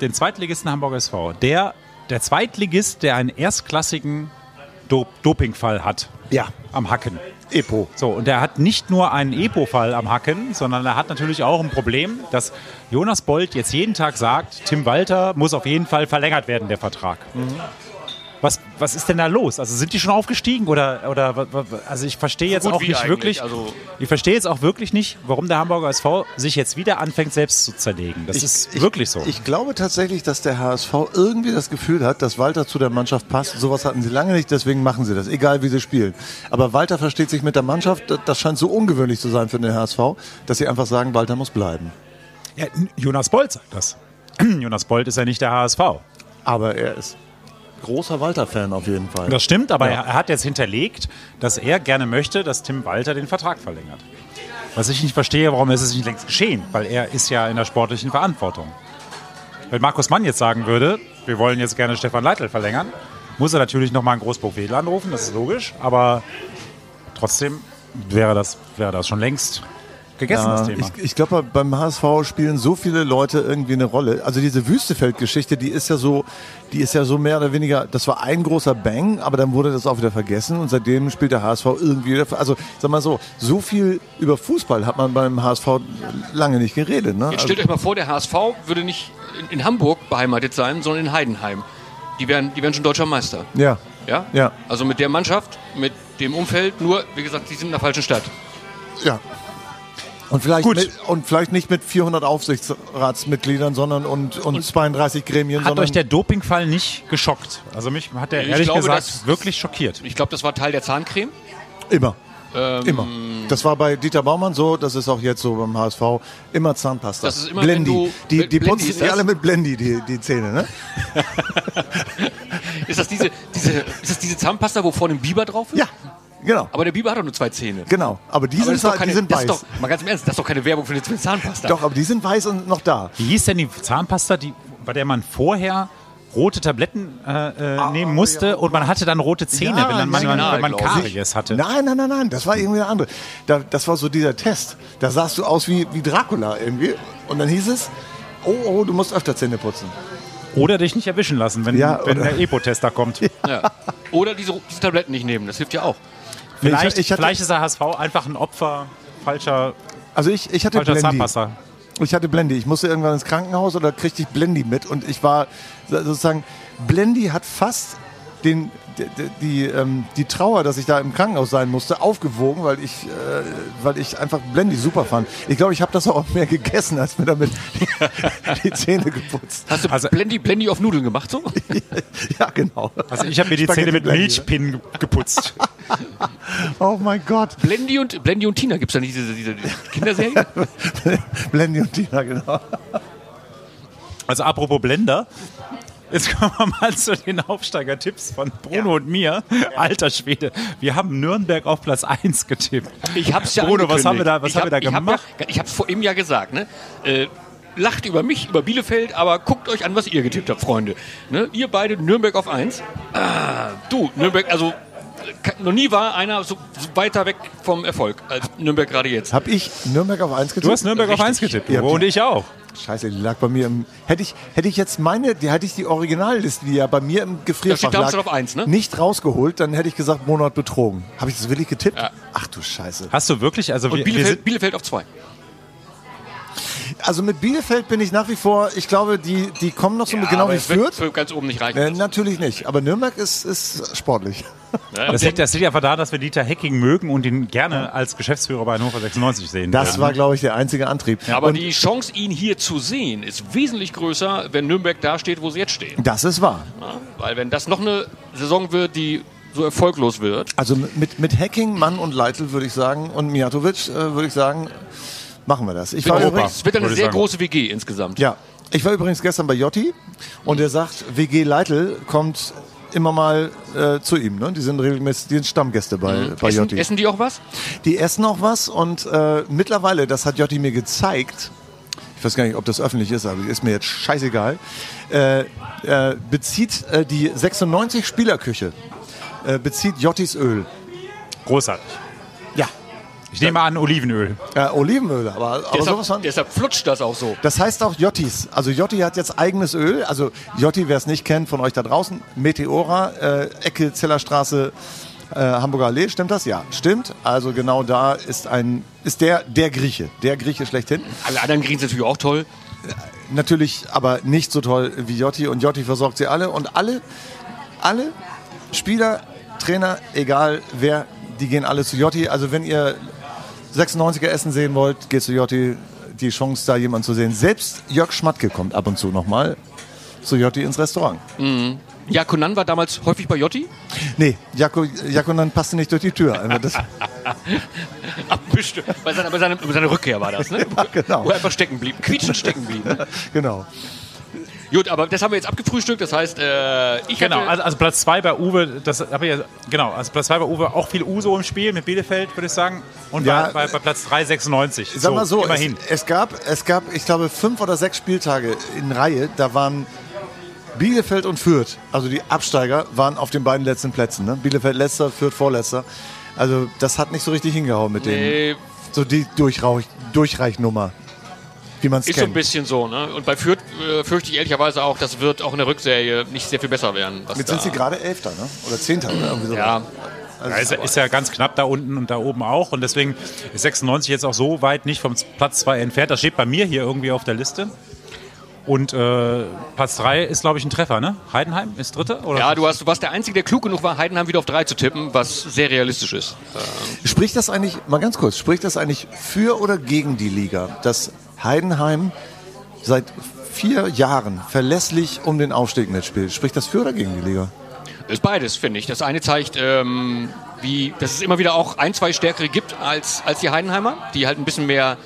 den Zweitligisten Hamburger SV, der, der Zweitligist, der einen erstklassigen Do Dopingfall hat Ja, am Hacken. Epo. So, und der hat nicht nur einen Epo-Fall am Hacken, sondern er hat natürlich auch ein Problem, dass Jonas Bold jetzt jeden Tag sagt, Tim Walter muss auf jeden Fall verlängert werden, der Vertrag. Was, was ist denn da los? Also sind die schon aufgestiegen oder, oder also ich verstehe jetzt auch nicht eigentlich, wirklich, also- ich verstehe jetzt auch wirklich nicht, warum der Hamburger SV sich jetzt wieder anfängt selbst zu zerlegen. Das ist wirklich so. Ich glaube tatsächlich, dass der HSV irgendwie das Gefühl hat, dass Walter zu der Mannschaft passt. Sowas hatten sie lange nicht, deswegen machen sie das, egal wie sie spielen. Aber Walter versteht sich mit der Mannschaft. Das- scheint so ungewöhnlich zu sein für den HSV, dass sie einfach sagen, Walter muss bleiben. ja, Jonas Bold sagt das. Jonas Bold ist ja nicht der HSV. Aber er ist großer Walter-Fan auf jeden Fall. Das stimmt, aber Ja. er hat jetzt hinterlegt, dass er gerne möchte, dass Tim Walter den Vertrag verlängert. Was ich nicht verstehe, warum ist es nicht längst geschehen? Weil er ist ja in der sportlichen Verantwortung. Wenn Markus Mann jetzt sagen würde, wir wollen jetzt gerne Stefan Leitl verlängern, muss er natürlich nochmal einen Großburg Wedel anrufen, das ist logisch, aber trotzdem wäre das, wäre das schon längst gegessen, das Ja, Thema. ich ich glaube, beim HSV spielen so viele Leute irgendwie eine Rolle. Also diese Wüstefeld-Geschichte, die ist ja so, die ist ja so mehr oder weniger, das war ein großer Bang, aber dann wurde das auch wieder vergessen und seitdem spielt der HSV irgendwie wieder. Also sag mal so, so viel über Fußball hat man beim HSV lange nicht geredet. Ne? Jetzt stellt euch mal vor, der HSV würde nicht in, in Hamburg beheimatet sein, sondern in Heidenheim. Die wären, die wären schon deutscher Meister. also, ja, Ja? Ja. Also mit der Mannschaft, mit dem Umfeld, nur, wie gesagt, die sind in der falschen Stadt. ja. Und vielleicht, Gut. Mit, und vielleicht nicht mit 400 Aufsichtsratsmitgliedern, sondern und, und, 32 Gremien, Hat sondern euch der Dopingfall nicht geschockt? Also mich hat er Ich ehrlich glaube, gesagt das- wirklich schockiert. Ich glaube, das war Teil der Zahncreme. immer. Ähm, Immer. Das war bei Dieter Baumann so, das ist auch jetzt so beim HSV. Immer Zahnpasta. Das ist immer, Blendi. wenn du- die die Blendi putzen das? alle mit Blendi, die, die Zähne, ne? Ist das diese, diese, ist das diese Zahnpasta, wo vorne ein Biber drauf ist? Ja, genau. Aber der Biber hat doch nur zwei Zähne. Genau. Aber die Aber sind, doch die keine, sind weiß. doch, mal ganz im Ernst, das ist doch keine Werbung für eine Zahnpasta. Doch, aber die sind weiß und noch da. Wie hieß denn die Zahnpasta, die, bei der man vorher rote Tabletten äh, äh, nehmen musste und man hatte dann rote Zähne, Ja, wenn, dann man, Signal, wenn man. Karies hatte. Nein, nein, nein, nein, das war irgendwie eine andere. Da, das war so dieser Test. Da sahst du aus wie, wie Dracula irgendwie. Und dann hieß es, oh, oh, du musst öfter Zähne putzen. Oder dich nicht erwischen lassen, wenn, Ja, wenn der Epo-Tester kommt. Ja. Oder diese, diese Tabletten nicht nehmen, das hilft ja auch. Vielleicht, ich, ich hatte, vielleicht ist der HSV einfach ein Opfer falscher, also ich, ich hatte falscher Blendi. Zahnpasta. Ich hatte Blendi. Ich musste irgendwann ins Krankenhaus oder kriegte ich Blendi mit. Und ich war sozusagen, Blendi hat fast den, die, die, ähm, die Trauer, dass ich da im Krankenhaus sein musste, aufgewogen, weil ich, äh, weil ich einfach Blendi super fand. Ich glaube, ich habe das auch mehr gegessen, als mir damit die, die Zähne geputzt. Hast du Also- Blendi, Blendi auf Nudeln gemacht so? Ja, genau. Also ich habe mir die Spaghetti Zähne mit Blendi, Milchpinnen ge- geputzt. Oh mein Gott. Blendi und, Blendi und Tina, gibt es da nicht diese, diese Kinderserie? Blendi und Tina, genau. Also apropos Blender. Jetzt kommen wir mal zu den Aufsteiger-Tipps von Bruno und mir. Alter Schwede, wir haben Nürnberg auf Platz 1 getippt. Ich hab's ja Bruno, was haben wir da, was ich haben wir da hab- ich hab gemacht? Ja, ich hab's vor ihm ja gesagt, ne? Äh, lacht über mich, über Bielefeld, aber guckt euch an, was ihr getippt habt, Freunde. Ne? Ihr beide Nürnberg auf 1. Ah, du, Nürnberg, also noch nie war einer so weiter weg vom Erfolg als Nürnberg gerade jetzt. Hab ich Nürnberg auf 1 getippt? Du hast Nürnberg auf Richtig. 1 getippt, Ja, und ich auch. Scheiße, die lag bei mir im. Hätte ich, hätte ich jetzt meine, die hätte ich die Originalliste, die ja bei mir im Gefrierfach lag, auf eins, ne? nicht rausgeholt, dann hätte ich gesagt, Monat betrogen. Habe ich das wirklich getippt? Ja. Ach du Scheiße. Hast du wirklich, also Und wir, wir Bielefeld, sind, Bielefeld auf zwei. Also mit Bielefeld bin ich nach wie vor, ich glaube, die, die kommen noch so mit, genau aber wie Fürth. für ganz oben nicht reichen. Äh, natürlich nicht, aber Nürnberg ist, ist sportlich. Ja, das liegt, das liegt einfach daran, dass wir Dieter Hecking mögen und ihn gerne als Geschäftsführer bei Hannover 96 sehen. Das würden. war, glaube ich, der einzige Antrieb. aber Und die Chance, ihn hier zu sehen, ist wesentlich größer, wenn Nürnberg da steht, wo sie jetzt stehen. das ist wahr. Ja, weil wenn das noch eine Saison wird, die so erfolglos wird, Also mit, mit Hacking, Mann und Leitl würde ich sagen und Mijatovic äh, würde ich sagen, machen wir das. Ich war Europa. übrigens, es wird eine sehr sagen. große WG insgesamt. ja, ich war übrigens gestern bei Jotti und er sagt, WG Leitl kommt immer mal äh, zu ihm. Ne? Die sind regelmäßig, die sind Stammgäste bei, bei Essen, Jotti. essen die auch was? Die essen auch was und äh, mittlerweile, das hat Jotti mir gezeigt, ich weiß gar nicht, ob das öffentlich ist, aber ist mir jetzt scheißegal, äh, äh, bezieht äh, die 96 Spielerküche, äh, bezieht Jottis Öl. großartig. Ja. Ich nehme an, Olivenöl. Äh, Olivenöl, aber, aber sowas Deshalb, von. deshalb flutscht das auch so. Das heißt auch Jottis. Also Jotti hat jetzt eigenes Öl. Also Jotti, wer es nicht kennt von euch da draußen, Meteora, äh, Ecke Zellerstraße, äh, Hamburger Allee, stimmt das? Ja, stimmt. Also genau da ist ein ist der der Grieche, der Grieche schlechthin. Alle anderen Greens natürlich auch toll. Natürlich aber nicht so toll wie Jotti und Jotti versorgt sie alle und alle alle Spieler, Trainer, egal wer, die gehen alle zu Jotti. Also wenn ihr 96er Essen sehen wollt, geht zu Jotti. Die Chance, da jemanden zu sehen. Selbst Jörg Schmatke kommt ab und zu nochmal zu Jotti ins Restaurant. Ja, Conan war damals häufig bei Jotti. Nee, Jako, Jakonan passte nicht durch die Tür. Also das, Abwischte. Bei seiner, bei, seiner, bei seiner Rückkehr war das, ne? genau. Wo er einfach stecken blieb. Quietschend stecken blieb. Ne? genau. Gut, aber das haben wir jetzt abgefrühstückt. Das heißt, äh, ich Genau, hatte, also, also Platz 2 bei Uwe, das habe ich ja, genau, also Platz 2 bei Uwe auch viel Uso im Spiel mit Bielefeld, würde ich sagen. Und Ja, bei, bei, bei Platz 3 96. Sag mal so, immerhin. Es, es, gab, es gab, ich glaube, fünf oder sechs Spieltage in Reihe. Da waren Bielefeld und Fürth, also die Absteiger, waren auf den beiden letzten Plätzen. Ne? Bielefeld letzter, Fürth vorletzter. Also das hat nicht so richtig hingehauen mit Nee. dem. So die Durchrauch, Durchreichnummer, wie man es ist so ein kennt. bisschen so. Ne? Und bei Fürth äh, fürchte ich ehrlicherweise auch, das wird auch in der Rückserie nicht sehr viel besser werden. Jetzt sind sie gerade Elfter, ne? oder Zehnter. Oder irgendwie so. Ja, Ja, ist, ist ja ganz knapp da unten und da oben auch. Und deswegen ist 96 jetzt auch so weit nicht vom Platz 2 entfernt. Das steht bei mir hier irgendwie auf der Liste. Und äh, Platz 3 ist, glaube ich, ein Treffer, ne? Heidenheim ist Dritter? Oder? ja du, hast, du warst der Einzige, der klug genug war, Heidenheim wieder auf drei zu tippen, was sehr realistisch ist. Spricht das eigentlich, mal ganz kurz, spricht das eigentlich für oder gegen die Liga, dass Heidenheim seit vier Jahren verlässlich um den Aufstieg mitspielt? Spricht das für oder gegen die Liga? Ist beides, finde ich. Das eine zeigt, ähm, wie, dass es immer wieder auch ein, zwei Stärkere gibt als, als die Heidenheimer, die halt ein bisschen mehr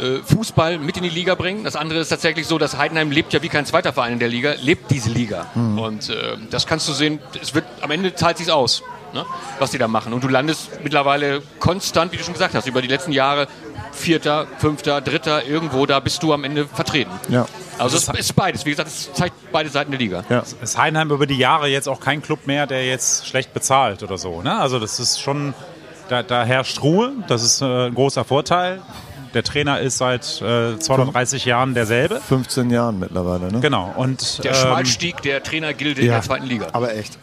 äh, Fußball mit in die Liga bringen. Das andere ist tatsächlich so, dass Heidenheim lebt ja wie kein zweiter Verein in der Liga, lebt diese Liga. Und äh, das kannst du sehen, es wird, am Ende zahlt sich aus, ne, was die da machen. Und du landest mittlerweile konstant, wie du schon gesagt hast, über die letzten Jahre Vierter, Fünfter, Dritter, irgendwo, da bist du am Ende vertreten. Ja. Also es ist beides. Wie gesagt, es zeigt beide Seiten der Liga. Ja. Ist Heidenheim über die Jahre jetzt auch kein Club mehr, der jetzt schlecht bezahlt oder so. Ne? Also das ist schon, da, da herrscht Ruhe, das ist äh, ein großer Vorteil. Der Trainer ist seit äh, 230 Jahren derselbe. 15 Jahren mittlerweile, ne? Genau. Und, Der ähm, Schmalstieg der Trainergilde in der zweiten Liga. Aber echt.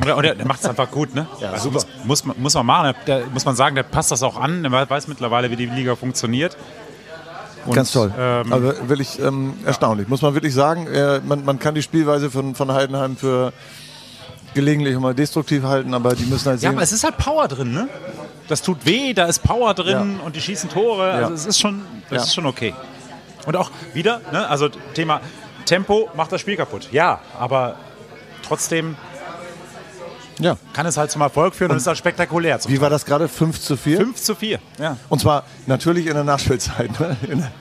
Und der, der, macht es einfach gut, ne? Ja, Also super. Muss, muss, man, muss man machen. Der, muss man sagen, der passt das auch an. Der weiß mittlerweile, wie die Liga funktioniert. Und, Ganz toll. Ähm, also wirklich ähm, erstaunlich. Muss man wirklich sagen, äh, man, man kann die Spielweise von, von Heidenheim für gelegentlich mal destruktiv halten, aber die müssen halt ja, sehen. aber es ist halt Power drin, ne? Das tut weh, da ist Power drin Ja. und die schießen Tore. Also Ja. es ist schon, das Ja. ist schon okay. Und auch wieder, ne? Also Thema Tempo macht das Spiel kaputt. Ja, aber trotzdem ja. kann es halt zum Erfolg führen und, ist halt spektakulär. Wie war das gerade? 5 zu 4? 5 zu 4. Ja. Und zwar natürlich in der Nachspielzeit. Ne? In der-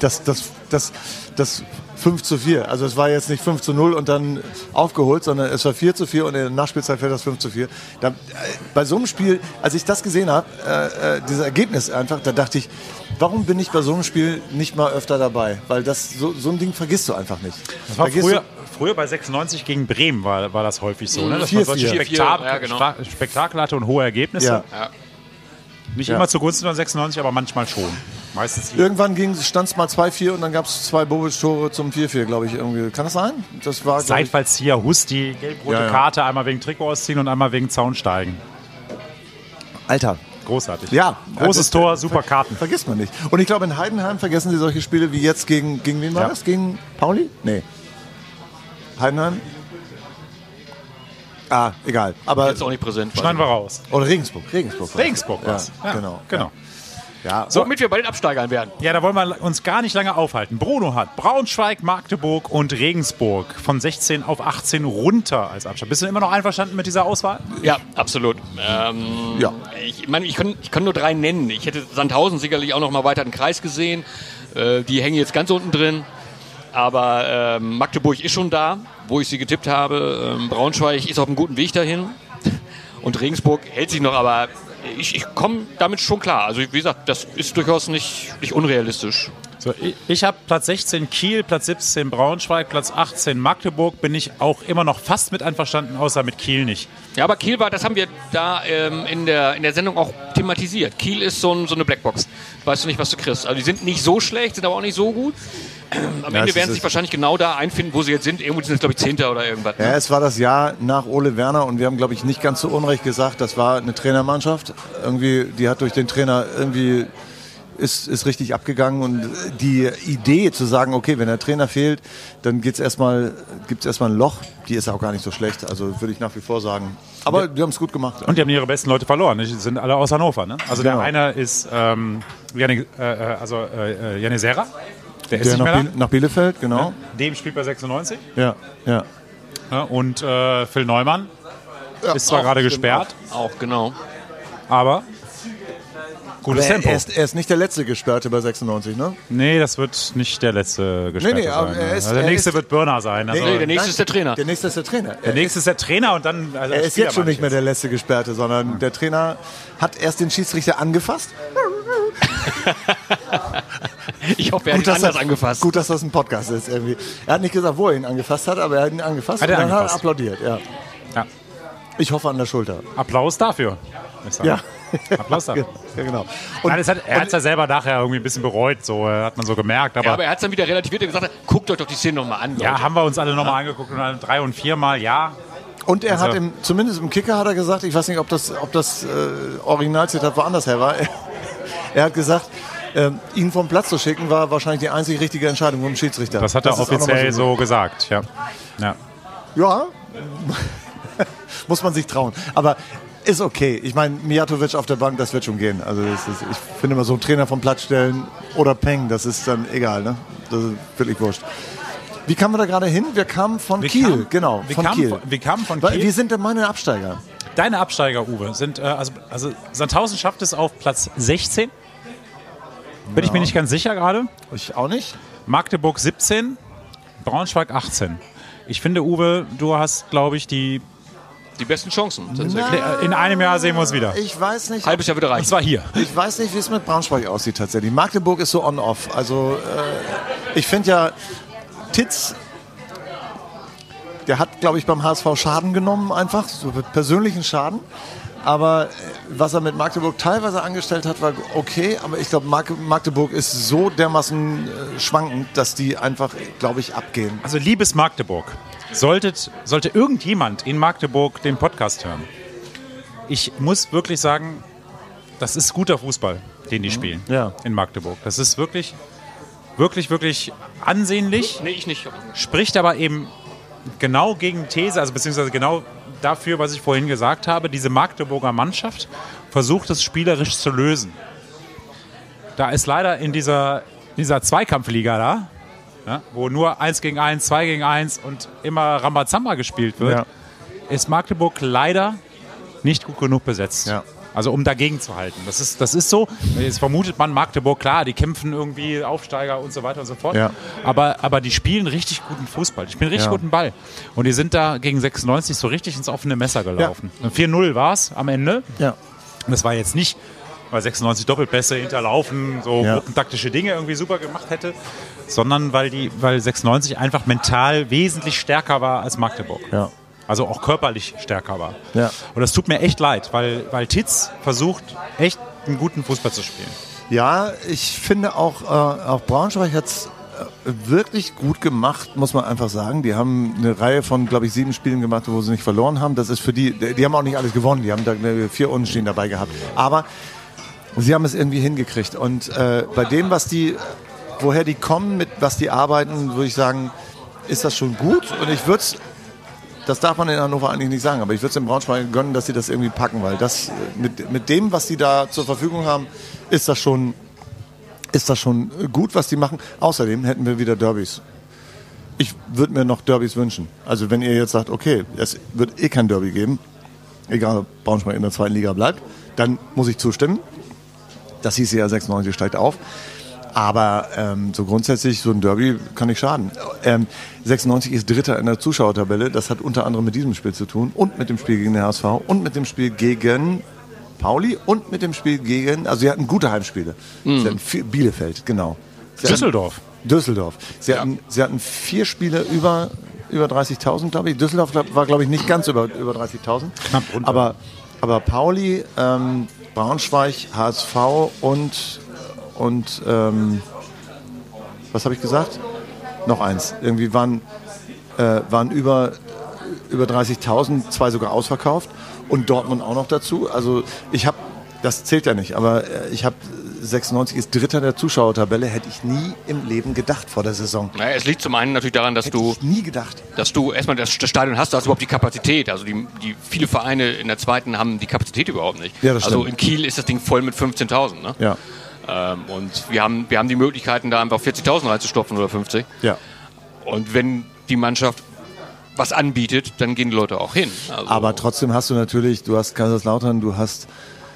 Das, das, das, das 5 zu 4. Also es war jetzt nicht 5 zu 0 und dann aufgeholt, sondern es war 4 zu 4 und in der Nachspielzeit fällt das 5 zu 4. Da, äh, bei so einem Spiel, als ich das gesehen habe, äh, äh, dieses Ergebnis einfach, da dachte ich, warum bin ich bei so einem Spiel nicht mal öfter dabei? Weil das so, so ein Ding vergisst du einfach nicht. Das war früher, früher bei 96 gegen Bremen war, war das häufig so, ne? dass man 4-4. solche 4-4, Spektak ja, genau. Spektakel hatte und hohe Ergebnisse. Ja. Ja. Nicht Ja. immer zugunsten von 96, aber manchmal schon. Meistens irgendwann stand es mal 2-4 und dann gab es zwei Bobic-Tore zum 4-4, glaube ich. Irgendwie. Kann das sein? Das war, ich, Seitfallzieher, Husti, gelb-rote Ja, ja. Karte, einmal wegen Trikot ausziehen und einmal wegen Zaun steigen. Alter. Großartig. Ja. Großes Tor, super Karten. Vergisst man nicht. Und ich glaube, in Heidenheim vergessen sie solche Spiele wie jetzt gegen, gegen wen war das? Gegen Pauli? Nee. Heidenheim? Ah, egal. Aber, Jetzt auch nicht präsent. Schneiden wir raus. oder Regensburg. Regensburg. Regensburg Ja. Ja, genau. genau. Ja. Womit wir bei den Absteigern werden. Ja, da wollen wir uns gar nicht lange aufhalten. Bruno hat Braunschweig, Magdeburg und Regensburg von 16 auf 18 runter als Abstand. Bist du immer noch einverstanden mit dieser Auswahl? Ja, absolut. Ähm, Ja. Ich meine, ich kann, ich kann nur drei nennen. Ich hätte Sandhausen sicherlich auch noch mal weiter im Kreis gesehen. Äh, die hängen jetzt ganz unten drin. Aber ähm, Magdeburg ist schon da, wo ich sie getippt habe. Ähm, Braunschweig ist auf einem guten Weg dahin. Und Regensburg hält sich noch, aber ich, ich komme damit schon klar. Also wie gesagt, das ist durchaus nicht, nicht unrealistisch. So, ich ich habe Platz 16 Kiel, Platz 17 Braunschweig, Platz 18 Magdeburg. Bin ich auch immer noch fast mit einverstanden, außer mit Kiel nicht. Ja, aber Kiel war, das haben wir da ähm, in, der, in der Sendung auch thematisiert. Kiel ist so, ein, so eine Blackbox. Weißt du nicht, was du kriegst. Also die sind nicht so schlecht, sind aber auch nicht so gut. Am Ja, Ende werden sie sich wahrscheinlich genau da einfinden, wo sie jetzt sind. Irgendwo sind es, glaube ich, Zehnter oder irgendwas. Ja, Ne? es war das Jahr nach Ole Werner und wir haben, glaube ich, nicht ganz so unrecht gesagt, das war eine Trainermannschaft. Irgendwie, die hat durch den Trainer irgendwie ist, ist richtig abgegangen und die Idee zu sagen, okay, wenn der Trainer fehlt, dann erstmal, gibt's erstmal ein Loch, die ist auch gar nicht so schlecht. Also würde ich nach wie vor sagen. Aber die haben es gut gemacht. Und die haben ihre besten Leute verloren. Die sind alle aus Hannover. Ne? Also Genau. der eine ist ähm, Janik, äh, äh, also, äh, äh, Janisera. Der ist Der nicht nach, Biel nach Bielefeld, genau. da. Dem spielt bei 96. Ja, ja. Ja, und äh, Phil Neumann ist zwar Auch, gerade gesperrt, Auch, genau. aber gutes Aber er, Tempo. er, ist, er ist nicht der letzte Gesperrte bei 96, ne? Nee, das wird nicht der letzte gesperrte nee, aber sein. er ne? ist- also der er nächste ist- wird Birner sein. Also Nee, der nächste ist der Trainer. Der nächste ist der Trainer. der nächste ist der Trainer und dann. Also Er ist jetzt schon nicht mehr der letzte Gesperrte, sondern der Trainer hat erst den Schiedsrichter angefasst. Ich hoffe, er hat ihn dass anders das, angefasst. Gut, dass das ein Podcast ist irgendwie. Er hat nicht gesagt, wo er ihn angefasst hat, aber er hat ihn angefasst Hat und er dann hat er angefasst. applaudiert. Ja. Ja. Ich hoffe an der Schulter. Applaus dafür. Ja. Applaus dafür. ja, genau. Und Nein, das hat, er hat es ja selber nachher irgendwie ein bisschen bereut, so äh, hat man so gemerkt. Aber Ja, ja, aber er hat es dann wieder relativiert und gesagt, guckt euch doch die Szene nochmal an. Leute. haben wir uns alle nochmal angeguckt und dann drei und viermal, ja. Und er hat Also- im, zumindest im Kicker hat er gesagt, ich weiß nicht, ob das, ob das äh, Originalzitat woanders her war. Er hat gesagt, ähm, ihn vom Platz zu schicken, war wahrscheinlich die einzig richtige Entscheidung vom Schiedsrichter. Das hat er nochmal offiziell gut. so gesagt, ja. ja. Ja, muss man sich trauen. Aber ist okay. Ich meine, Mijatovic auf der Bank, das wird schon gehen. Also ist, ich finde immer so einen Trainer vom Platz stellen oder Peng, das ist dann egal. Ne? Das ist wirklich wurscht. Wie kamen wir da gerade hin? Wir kamen von Wir Kiel, kamen- genau, wir von kamen Kiel. von- wir kamen von Kiel. Wir sind denn meine Absteiger. Deine Absteiger, Uwe, sind, äh, also, also Sandhausen schafft es auf Platz 16. Bin ich mir nicht ganz sicher gerade. Ich auch nicht. Magdeburg 17, Braunschweig 18. Ich finde, Uwe, du hast, glaube ich, die. Die besten Chancen. In einem Jahr sehen wir uns wieder. Ich weiß nicht. Halbes Jahr wieder Und reichen. zwar hier. Ich weiß nicht, wie es mit Braunschweig aussieht tatsächlich. Magdeburg ist so on-off. Also äh, ich finde ja, Titz, der hat, glaube ich, beim HSV Schaden genommen einfach, so persönlichen Schaden. Aber äh, was er mit Magdeburg teilweise angestellt hat, war okay. Aber ich glaube, Mag Magdeburg ist so dermaßen äh, schwankend, dass die einfach, glaube ich, abgehen. Also, liebes Magdeburg, solltet, sollte irgendjemand in Magdeburg den Podcast hören, ich muss wirklich sagen, das ist guter Fußball, den die spielen Ja. in Magdeburg. Das ist wirklich, wirklich, wirklich ansehnlich. Nee, ich nicht. spricht aber eben genau gegen These, also beziehungsweise genau dafür, was ich vorhin gesagt habe. Diese Magdeburger Mannschaft versucht es spielerisch zu lösen. Da ist leider in dieser, dieser Zweikampfliga da, ja, wo nur 1 gegen 1, 2 gegen 1 und immer Rambazamba gespielt wird, Ja. ist Magdeburg leider nicht gut genug besetzt. Ja. Also um dagegen zu halten. Das ist, das ist so. Jetzt vermutet man Magdeburg, klar, die kämpfen irgendwie Aufsteiger und so weiter und so fort. Ja. Aber, aber die spielen richtig guten Fußball. Die spielen richtig Ja. guten Ball. Und die sind da gegen 96 so richtig ins offene Messer gelaufen. 4-0 war es am Ende. Ja. Das war jetzt nicht, weil 96 Doppelpässe hinterlaufen, so Ja. gruppentaktische Dinge irgendwie super gemacht hätte, sondern weil, die, weil 96 einfach mental wesentlich stärker war als Magdeburg. Ja. Also auch körperlich stärker war. Ja. Und das tut mir echt leid, weil, weil Titz versucht, echt einen guten Fußball zu spielen. Ja, ich finde auch, äh, auch Braunschweig hat es wirklich gut gemacht, muss man einfach sagen. Die haben eine Reihe von, glaube ich, sieben Spielen gemacht, wo sie nicht verloren haben. Das ist für die, die haben auch nicht alles gewonnen. Die haben da vier Unentschieden dabei gehabt. Aber sie haben es irgendwie hingekriegt. Und äh, bei dem, was die, woher die kommen, mit was die arbeiten, würde ich sagen, ist das schon gut. Und ich würde es das darf man in Hannover eigentlich nicht sagen, aber ich würde es dem Braunschweig gönnen, dass sie das irgendwie packen, weil das mit, mit dem, was sie da zur Verfügung haben, ist das schon, ist das schon gut, was die machen. Außerdem hätten wir wieder Derbys. Ich würde mir noch Derbys wünschen. Also wenn ihr jetzt sagt, okay, es wird eh kein Derby geben, egal ob Braunschweig in der zweiten Liga bleibt, dann muss ich zustimmen. Das hieß ja 96 steigt auf. Aber ähm, so grundsätzlich, so ein Derby kann nicht schaden. Ähm, 96 ist Dritter in der Zuschauertabelle. Das hat unter anderem mit diesem Spiel zu tun und mit dem Spiel gegen den HSV und mit dem Spiel gegen Pauli und mit dem Spiel gegen, also sie hatten gute Heimspiele. Sie hatten vier, Bielefeld, genau. Sie hatten- Düsseldorf. Düsseldorf. Sie, hatten, sie hatten vier Spiele über, über 30.000, glaube ich. Düsseldorf war, glaube ich, nicht ganz über, über 30.000. Knapp runter. Aber, aber Pauli, ähm, Braunschweig, HSV und, und ähm, was habe ich gesagt? Noch eins. Irgendwie waren, äh, waren über, über 30.000, zwei sogar ausverkauft und Dortmund auch noch dazu. Also ich habe, das zählt ja nicht, aber äh, ich habe 96 ist Dritter der Zuschauertabelle, hätte ich nie im Leben gedacht vor der Saison. Naja, es liegt zum einen natürlich daran, dass Hätte du, ich nie gedacht. dass du erstmal das das Stadion hast, du hast überhaupt die Kapazität. Also die, die viele Vereine in der zweiten haben die Kapazität überhaupt nicht. Ja, das also stimmt. in Kiel ist das Ding voll mit 15.000. Ne? Ja, Ähm, und wir haben, wir haben die Möglichkeiten, da einfach 40.000 reinzustopfen oder 50. ja. Und wenn die Mannschaft was anbietet, dann gehen die Leute auch hin. Also, Aber trotzdem hast du natürlich, du hast Kaiserslautern, du hast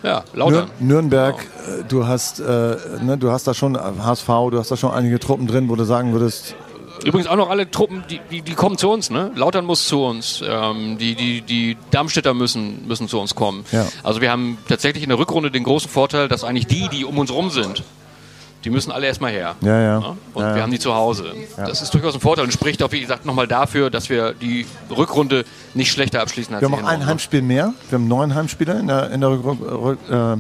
ja, Nür. Nürnberg, äh, du hast, äh, ne, du hast da schon HSV, du hast da schon einige Truppen drin, wo du sagen würdest, Übrigens auch noch alle Truppen, die, die, die kommen zu uns. Ne? Lautern muss zu uns. Ähm, die, die, die Darmstädter müssen, müssen zu uns kommen. Ja. Also wir haben tatsächlich in der Rückrunde den großen Vorteil, dass eigentlich die, die um uns rum sind, die müssen alle erstmal her. Ja, ja. Ne? Und Ja, wir haben die zu Hause. Das ist durchaus ein Vorteil und spricht auch, wie gesagt, nochmal dafür, dass wir die Rückrunde nicht schlechter abschließen als wir haben auch ein. Heimspiel mehr, wir haben neun Heimspiele in der, in der Rückrunde. Rück, äh,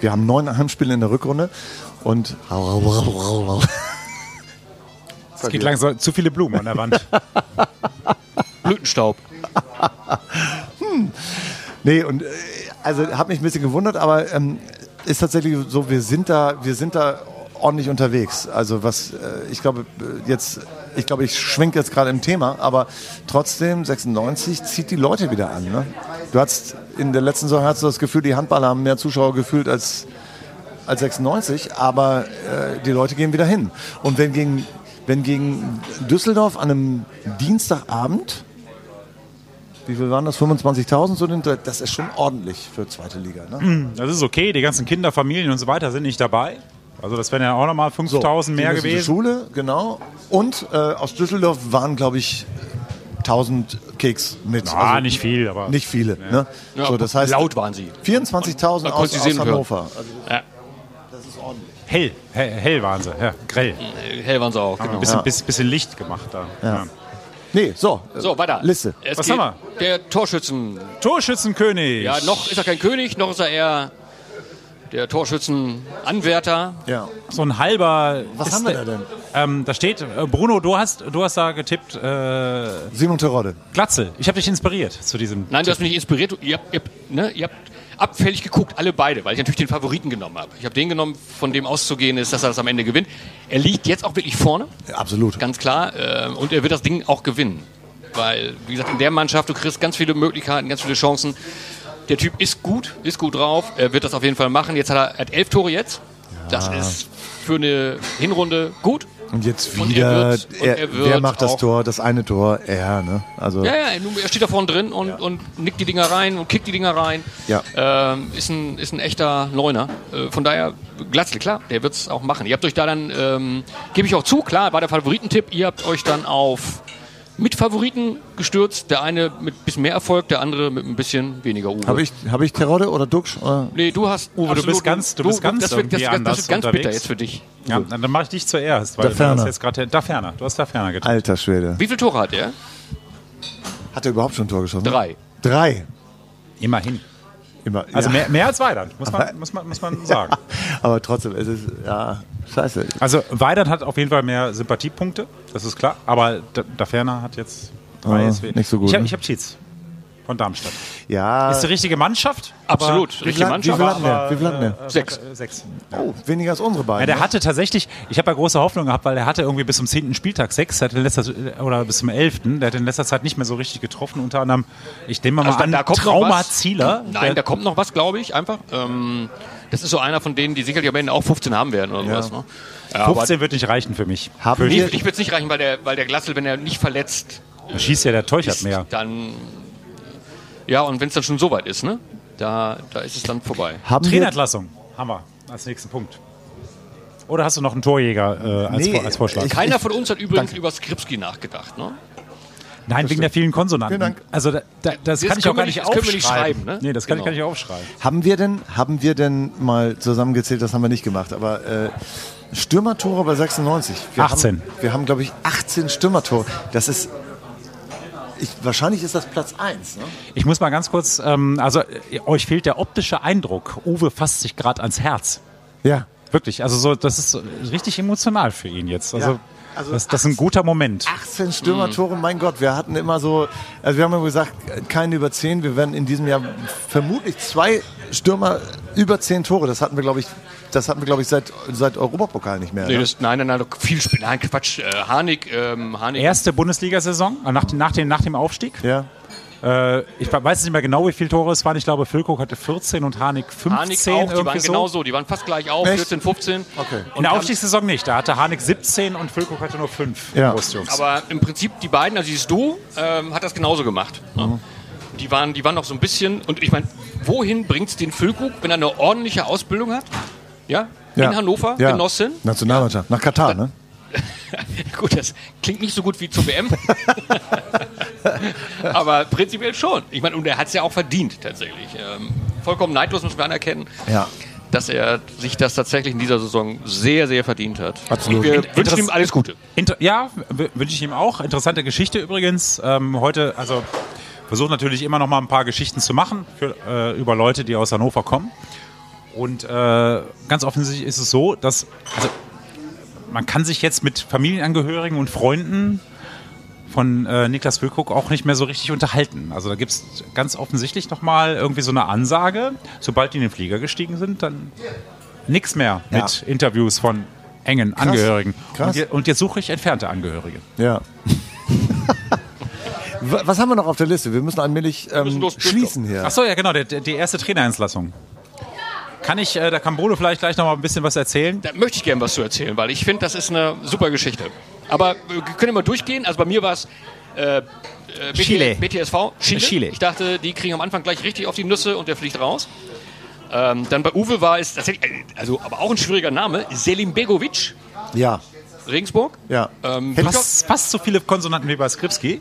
wir haben neun Heimspiele in der Rückrunde und Es geht langsam zu viele Blumen an der Wand. Blütenstaub. Nee, und äh, also habe mich ein bisschen gewundert, aber ähm, ist tatsächlich so, wir sind da, wir sind da ordentlich unterwegs. Also was, äh, ich glaube äh, jetzt, ich glaube, ich schwenke jetzt gerade im Thema, aber trotzdem 96 zieht die Leute wieder an. Ne? Du hast in der letzten Saison hast du das Gefühl, die Handballer haben mehr Zuschauer gefühlt als als 96, aber äh, die Leute gehen wieder hin. Und wenn gegen wenn gegen Düsseldorf an einem Dienstagabend wie viel waren das? 25.000 so den, das ist schon ordentlich für zweite Liga. Ne? Das ist okay, die ganzen Kinder, Familien und so weiter sind nicht dabei. Also das wären ja auch nochmal 5000 mehr Die müssen zur gewesen. Schule, genau. Und äh, aus Düsseldorf waren, glaube ich, 1000 Keks mit. Also Ah, nicht viel, aber Nicht viele. Ne? Ja, so, das heißt, laut waren sie. 24.000 Man aus, aus. Hannover. Also, Ja, hell, hell, hell waren sie. Ja, grell. hell waren sie auch. Genau. ein bisschen, Ja. bisschen, bisschen Licht gemacht da. Ja. nee, so. So, weiter. Liste. Es Was geht, haben Der Torschützen. Torschützenkönig. Ja, noch ist er kein König, noch ist er eher der Torschützenanwärter. Ja. so ein halber. Was haben wir da denn? Ähm, da steht, äh, Bruno, du hast, du hast da getippt, äh, Simon Terodde. Glatze. Ich habe dich inspiriert zu diesem. Nein, du hast mich nicht inspiriert. Ihr habt, ihr, habt, ne, ihr habt abfällig geguckt, alle beide, weil ich natürlich den Favoriten genommen habe. Ich habe den genommen, von dem auszugehen ist, dass er das am Ende gewinnt. Er liegt jetzt auch wirklich vorne, Ja, absolut. ganz klar. äh, Und er wird das Ding auch gewinnen. Weil, wie gesagt, in der Mannschaft, du kriegst ganz viele Möglichkeiten, ganz viele Chancen. Der Typ ist gut, ist gut drauf. Er wird das auf jeden Fall machen. Jetzt hat er, hat elf Tore jetzt. Das ist für eine Hinrunde gut. Und jetzt Und wieder, er wird- und er, er wird wer macht das Tor? Das eine Tor, er, ne? Also, Ja, ja, er steht da vorne drin und, und nickt die Dinger rein und kickt die Dinger rein. Ja. Ähm, ist, ein, ist ein echter Neuner. Äh, von daher, Glatzl, klar, der wird es auch machen. Ihr habt euch da dann, ähm, gebe ich auch zu, klar, war der Favoritentipp, ihr habt euch dann auf Mitfavoriten gestürzt. Der eine mit ein bisschen mehr Erfolg, der andere mit ein bisschen weniger Uwe. Habe ich, hab ich Terodde oder Dux? Oder? Nee, du hast. Uwe, du absolut- bist ganz- du bist ganz das wird, das, das, das wird ganz bitter jetzt für dich. Ja, dann mache ich dich zuerst, weil Da Ferner. du hast jetzt gerade da ferner. Du hast da ferner getan. Alter Schwede. Wie viele Tore hat er? Hat er überhaupt schon ein Tor geschossen? Drei. Drei. Immerhin. Immer. Also ja. mehr, mehr als Weidand, muss man, muss man, muss man sagen. Aber trotzdem, es ist, ja, scheiße. Also Weidand hat auf jeden Fall mehr Sympathiepunkte, das ist klar. Aber da, ferner hat jetzt drei Ah, SW. nicht so gut, Ich habe ne? hab Cheats von Darmstadt. Ja. Ist die richtige Mannschaft? Absolut. wie viel, Richtige hat- wie viel Mannschaft. hatten wir? Wie viel hatten wir? Sechs. Äh, sechs. Oh, weniger als unsere beiden. Ja, der ne? hatte tatsächlich, ich habe ja große Hoffnung gehabt, weil der hatte irgendwie bis zum 10. Spieltag sechs, der hat in letzter, oder bis zum 11. Der hat in letzter Zeit nicht mehr so richtig getroffen, unter anderem, ich nehme mal Also da- an, da kommt noch Trauma. Zieler. Nein, da kommt noch was, glaube ich, einfach. Ähm, das ist so einer von denen, die sicherlich am Ende auch 15 haben werden oder sowas. Ne? Ja, aber 15 wird nicht reichen für mich. Haben Für- Nee, wir- für dich wird es nicht reichen, weil der, weil der Glassel, wenn er nicht verletzt Da schießt ja der Teuchert ist, mehr. dann. Ja, und wenn es dann schon so weit ist, ne? Da, da ist es dann vorbei. haben Trainerentlassung haben wir als nächsten Punkt. Oder hast du noch einen Torjäger äh, als, Nee, Vor- als Vorschlag? ich- Keiner von uns hat übrigens über Skripski nachgedacht, ne? Nein, wegen der vielen Konsonanten. Vielen Dank. Also da, da, das, Das kann ich können auch gar wir nicht nicht- das aufschreiben. nicht schreiben, ne? Nee, das kann ich Genau. gar nicht aufschreiben. haben wir denn, haben wir denn mal zusammengezählt, das haben wir nicht gemacht, aber äh, Stürmertore bei 96. Wir 18. Haben, wir haben, glaube ich, 18 Stürmertore. Das ist, ich, wahrscheinlich ist das Platz 1. Ne? Ich muss mal ganz kurz, ähm, also äh, euch fehlt der optische Eindruck. Uwe fasst sich gerade ans Herz. Ja. Wirklich, also so, das ist richtig emotional für ihn jetzt. Also, Ja, also das, das ist ein guter Moment. 18 Stürmertore, mein Gott, wir hatten immer so, also wir haben immer gesagt, keine über 10, wir werden in diesem Jahr vermutlich zwei Stürmer über 10 Tore, das hatten wir, glaube ich, das hatten wir, glaube ich, seit, seit Europapokal nicht mehr. Nee, ne? das, nein, nein, nein, viel Spiel. Nein, Quatsch. Äh, Harnik, ähm, Harnik. Erste Bundesliga-Saison, äh, nach, dem- nach, dem, nach dem Aufstieg. Ja. Äh, ich weiß nicht mehr genau, wie viele Tore es waren. Ich glaube, Füllkrug hatte 14 und Harnik 15. Harnik auch, die waren so. genau so. Die waren fast gleich auf, Echt? 14, 15. Okay. In der Aufstiegssaison nicht. Da hatte Harnik 17 und Füllkrug hatte nur 5 Ja. Aber im Prinzip die beiden, also dieses Duo, ähm, hat das genauso gemacht. Ne? Mhm. Die, waren, die waren noch so ein bisschen, und ich meine, wohin bringt es den Füllkrug, wenn er eine ordentliche Ausbildung hat? Ja? ja. In Hannover, ja. genossen. Nationalmannschaft, nach Katar, ne? Gut, das klingt nicht so gut wie zur WM. Aber prinzipiell schon. Ich meine, und er hat es ja auch verdient, tatsächlich. Ähm, vollkommen neidlos müssen wir anerkennen. Ja. Dass er sich das tatsächlich in dieser Saison sehr, sehr verdient hat. Absolut. Und wir Inter- wünschen ihm alles Gute. Inter ja, wünsche ich ihm auch. Interessante Geschichte übrigens. Ähm, heute, also versuche natürlich immer noch mal ein paar Geschichten zu machen für, äh, über Leute, die aus Hannover kommen. Und äh, ganz offensichtlich ist es so, dass also man kann sich jetzt mit Familienangehörigen und Freunden von äh, Niklas Füllkrug auch nicht mehr so richtig unterhalten. Also da gibt es ganz offensichtlich noch mal irgendwie so eine Ansage, sobald die in den Flieger gestiegen sind, dann nichts mehr Ja. mit Interviews von engen Angehörigen. Krass. Und, und jetzt suche ich entfernte Angehörige. Ja. Wa- Was haben wir noch auf der Liste? Wir müssen allmählich ähm, müssen los, schließen hier. Ach so, ja genau, der, der, die erste Trainerentlassung. Kann ich, äh, da kann Bodo vielleicht gleich noch mal ein bisschen was erzählen. Da möchte ich gerne was zu erzählen, weil ich finde, das ist eine super Geschichte. Aber wir können mal durchgehen. Also bei mir war es äh, äh, BT, Chile. BTSV Chile. Chile. Ich dachte, die kriegen am Anfang gleich richtig auf die Nüsse und der fliegt raus. Ähm, dann bei Uwe war es tatsächlich, äh, also aber auch ein schwieriger Name, Selim Begovic, Ja, Regensburg. ja. Ähm, Fast, fast so viele Konsonanten wie bei Skripski.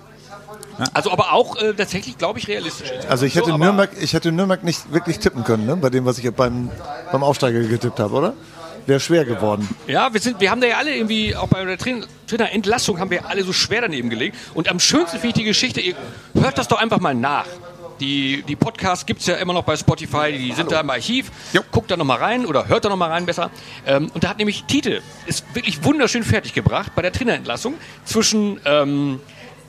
Also aber auch äh, tatsächlich, glaube ich, realistisch. Also ich hätte, So, Nürnberg, ich hätte Nürnberg nicht wirklich tippen können, ne? bei dem, was ich beim, beim Aufsteiger getippt habe, oder? Wäre schwer geworden. Ja, wir, sind, wir haben da ja alle irgendwie, auch bei der Train- Trainerentlassung haben wir alle so schwer daneben gelegt. Und am schönsten finde ich die Geschichte, ihr hört das doch einfach mal nach. Die, die Podcasts gibt es ja immer noch bei Spotify, die sind da im Archiv. Jo. Guckt da nochmal rein oder hört da nochmal rein besser. Ähm, und da hat nämlich Tite, ist wirklich wunderschön fertiggebracht bei der Trainerentlassung zwischen ähm,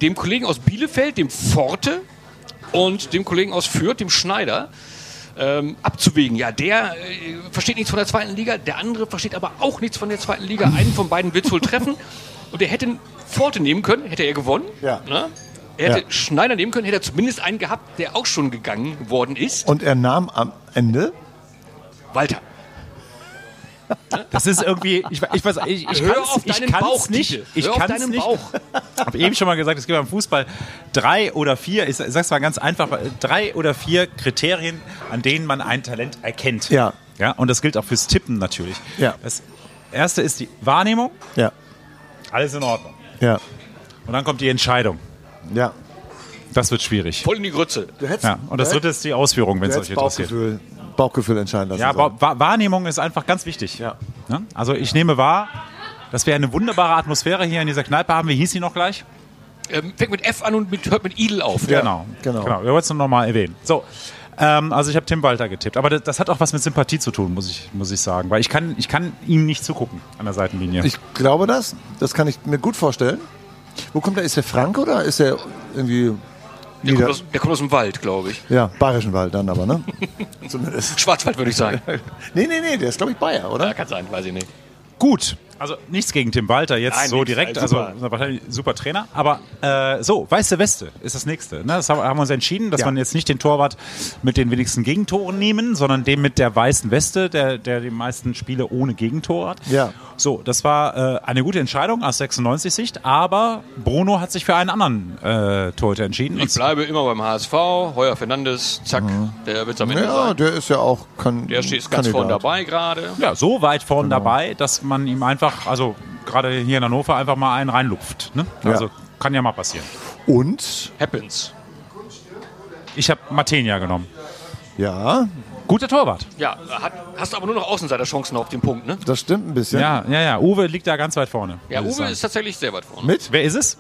dem Kollegen aus Bielefeld, dem Forte, und dem Kollegen aus Fürth, dem Schneider ähm, abzuwägen. Ja, der äh, versteht nichts von der zweiten Liga, der andere versteht aber auch nichts von der zweiten Liga. Einen von beiden wird es wohl treffen. Und er hätte Forte nehmen können, hätte er gewonnen. Ja. Ne? Er hätte Ja. Schneider nehmen können, hätte er zumindest einen gehabt, der auch schon gegangen worden ist. Und er nahm am Ende, Walter. Das ist irgendwie, ich, ich weiß, ich, ich Hör kann's, auf ich deinen kann's Bauch, nicht. Tite. Ich Hör kann's nicht. Ich habe eben schon mal gesagt, es gibt beim Fußball drei oder vier, ich sag's mal ganz einfach, drei oder vier Kriterien, an denen man ein Talent erkennt. Ja. Ja, und das gilt auch fürs Tippen natürlich. Ja. Das erste ist die Wahrnehmung, Ja, alles in Ordnung. ja, Und dann kommt die Entscheidung. ja. Das wird schwierig. Voll in die Grütze. Du hättest, Ja, und das du dritte ist die Ausführung, wenn es euch hättest interessiert. Bauchgefühl, Bauchgefühl entscheiden lassen. Ja, Wa- Wahrnehmung ist einfach ganz wichtig. Ja. Ne? Also ich nehme wahr, dass wir eine wunderbare Atmosphäre hier in dieser Kneipe haben. Wie hieß sie noch gleich? Ähm, fängt mit F an und mit, hört mit Idel auf. Ja, genau. genau. genau. Wir wollten es noch mal erwähnen. So. Ähm, also ich habe Tim Walter getippt, aber das, das hat auch was mit Sympathie zu tun, muss ich, muss ich sagen, weil ich kann, ich kann ihm nicht zugucken an der Seitenlinie. Ich glaube das. Das kann ich mir gut vorstellen. Wo kommt der? Ist der Frank oder ist der irgendwie Der, kommt aus, der kommt aus dem Wald, glaube ich. ja, Bayerischen Wald dann aber, ne? Zumindest. Schwarzwald, würde ich sagen. Nee, nee, nee, der ist glaube ich Bayer, oder? Ja, kann sein, weiß ich nicht. Gut. Also nichts gegen Tim Walter jetzt Nein, so nix, direkt, also super. wahrscheinlich super Trainer. Aber äh, so, weiße Weste ist das nächste. Ne? Das haben, wir uns entschieden, dass Ja. man jetzt nicht den Torwart mit den wenigsten Gegentoren nehmen, sondern den mit der weißen Weste, der, der die meisten Spiele ohne Gegentor hat. Ja. So, das war äh, eine gute Entscheidung aus 96-Sicht, aber Bruno hat sich für einen anderen äh, Torhüter entschieden. Ich bleibe immer beim HSV. Heuer Fernandes, zack, der wird am Ende Ja, sein. der ist ja auch kan Der steht ganz vorne dabei gerade. ja, so weit vorn Genau. dabei, dass man ihm einfach, also gerade hier in Hannover, einfach mal einen reinlupft. Ne? Also kann ja mal passieren. Und Happens. Ich habe Matenia genommen. ja, Guter Torwart. Ja, hat, hast du aber nur noch Außenseiterchancen auf dem Punkt, ne? das stimmt ein bisschen. Ja, ja, ja. Uwe liegt da ganz weit vorne. Ja, Uwe sagen. ist tatsächlich sehr weit vorne. Mit Wer ist es?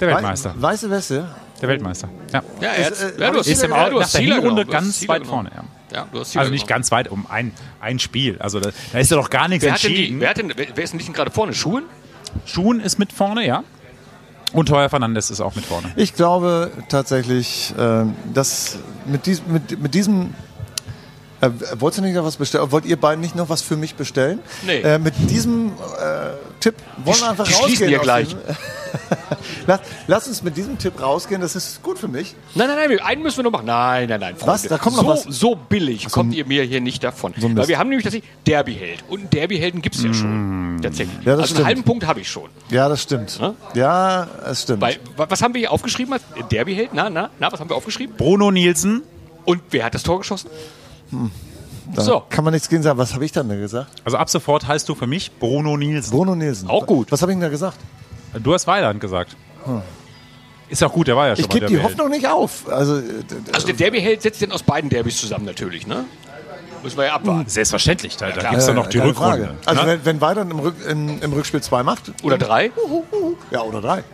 Der Weltmeister. Wei- Weiße Weste. Der Weltmeister. Ja. Ja, er hat, äh, ja, du hast, Ist im ja, Au- du hast nach der Hinrunde ganz weit genommen. vorne, Ja, du hast Also nicht genommen. ganz weit um ein, ein Spiel. Also da, da ist ja doch gar nichts Wer, hat denn die, entschieden. wer, hat denn, wer, wer ist denn nicht gerade vorne? Schuhen? Schuhen ist mit vorne, ja. Und Heuer Fernandes ist auch mit vorne. Ich glaube tatsächlich, ähm, dass mit, dies, mit, mit diesem. Äh, wollt ihr nicht noch was bestellen? Wollt ihr beiden nicht noch was für mich bestellen? Nee. Äh, mit diesem äh, Tipp wollen wir einfach die schließen rausgehen. aus gleich. lass, lass uns mit diesem Tipp rausgehen, das ist gut für mich. Nein, nein, nein, wir- einen müssen wir noch machen. Nein, nein, nein. Freunde. Was? Da kommt noch so, was. so billig kommt ihr mir hier nicht davon. Mist. Weil wir haben nämlich tatsächlich Derby-Held. Und einen Derby-Helden gibt es ja schon. Tatsächlich. Ja, das also stimmt. einen halben Punkt habe ich schon. Ja, das stimmt. Ja? Ja, es stimmt. Weil, wa- was haben wir hier aufgeschrieben? als Derby-Held? Na, na, na, was haben wir aufgeschrieben? Bruno Nielsen. Und wer hat das Tor geschossen? Da so. kann man nichts gegen sagen. Was habe ich dann denn gesagt? Also ab sofort heißt du für mich Bruno Nielsen. Bruno Nielsen. Auch gut. Was habe ich denn da gesagt? Du hast Weiland gesagt. Ist auch gut, der war ja schon Ich mal gebe der die. Hoffnung nicht auf. Also, äh, Also der Derby-Held setzt den aus beiden Derbys zusammen natürlich, ne? Müssen wir ja abwarten. Selbstverständlich, da, da klar. gibt es dann noch die Rückrunde. Frage. Also, ne? wenn, wenn Weidern im, Rück, im, im Rückspiel zwei macht. Oder drei? Ja, oder drei.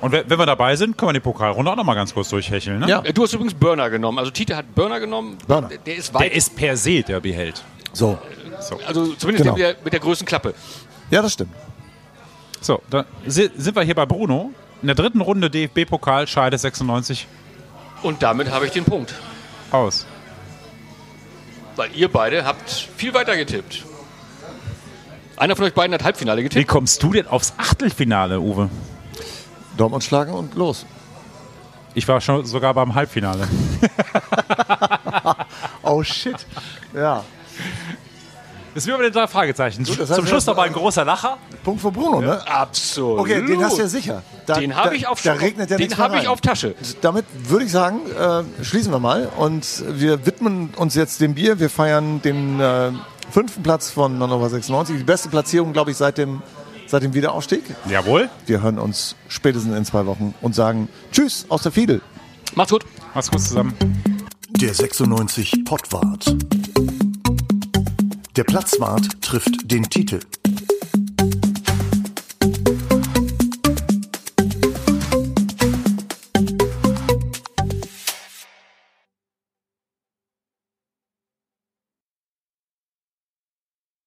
Und wenn wir dabei sind, können wir die Pokalrunde auch noch mal ganz kurz durchhecheln. Ne? Ja. Äh, Du hast übrigens Burner genommen. Also Tite hat Burner genommen. Burner. Der, ist weit. Der ist per se der behält. So. also zumindest Genau. der mit der, mit der größten Klappe. Ja, das stimmt. So, da si- sind wir hier bei Bruno. In der dritten Runde DFB-Pokal scheidet 96 Und damit habe ich den Punkt. aus. Weil ihr beide habt viel weiter getippt. Einer von euch beiden hat Halbfinale Wie getippt. kommst du denn aufs Achtelfinale, Uwe? Dortmund schlagen und los. Ich war schon sogar beim Halbfinale. Oh shit. Ja. Das ist wie bei den drei Fragezeichen. das heißt, Zum Schluss noch mal ein großer Lacher. Punkt für Bruno, ne? Absolut. Okay, den hast du ja sicher. Da, Den habe ich auf Da regnet ja Den habe ich auf Tasche. Damit würde ich sagen, äh, schließen wir mal und wir widmen uns jetzt dem Bier. Wir feiern den äh, fünften Platz von Hannover 96. Die beste Platzierung, glaube ich, seit dem, seit dem Wiederaufstieg. Jawohl. Wir hören uns spätestens in zwei Wochen und sagen Tschüss aus der Fiedel. Macht's gut. Mach's kurz zusammen. Der 96 Pottwart. Der Platzwart trifft den Titel.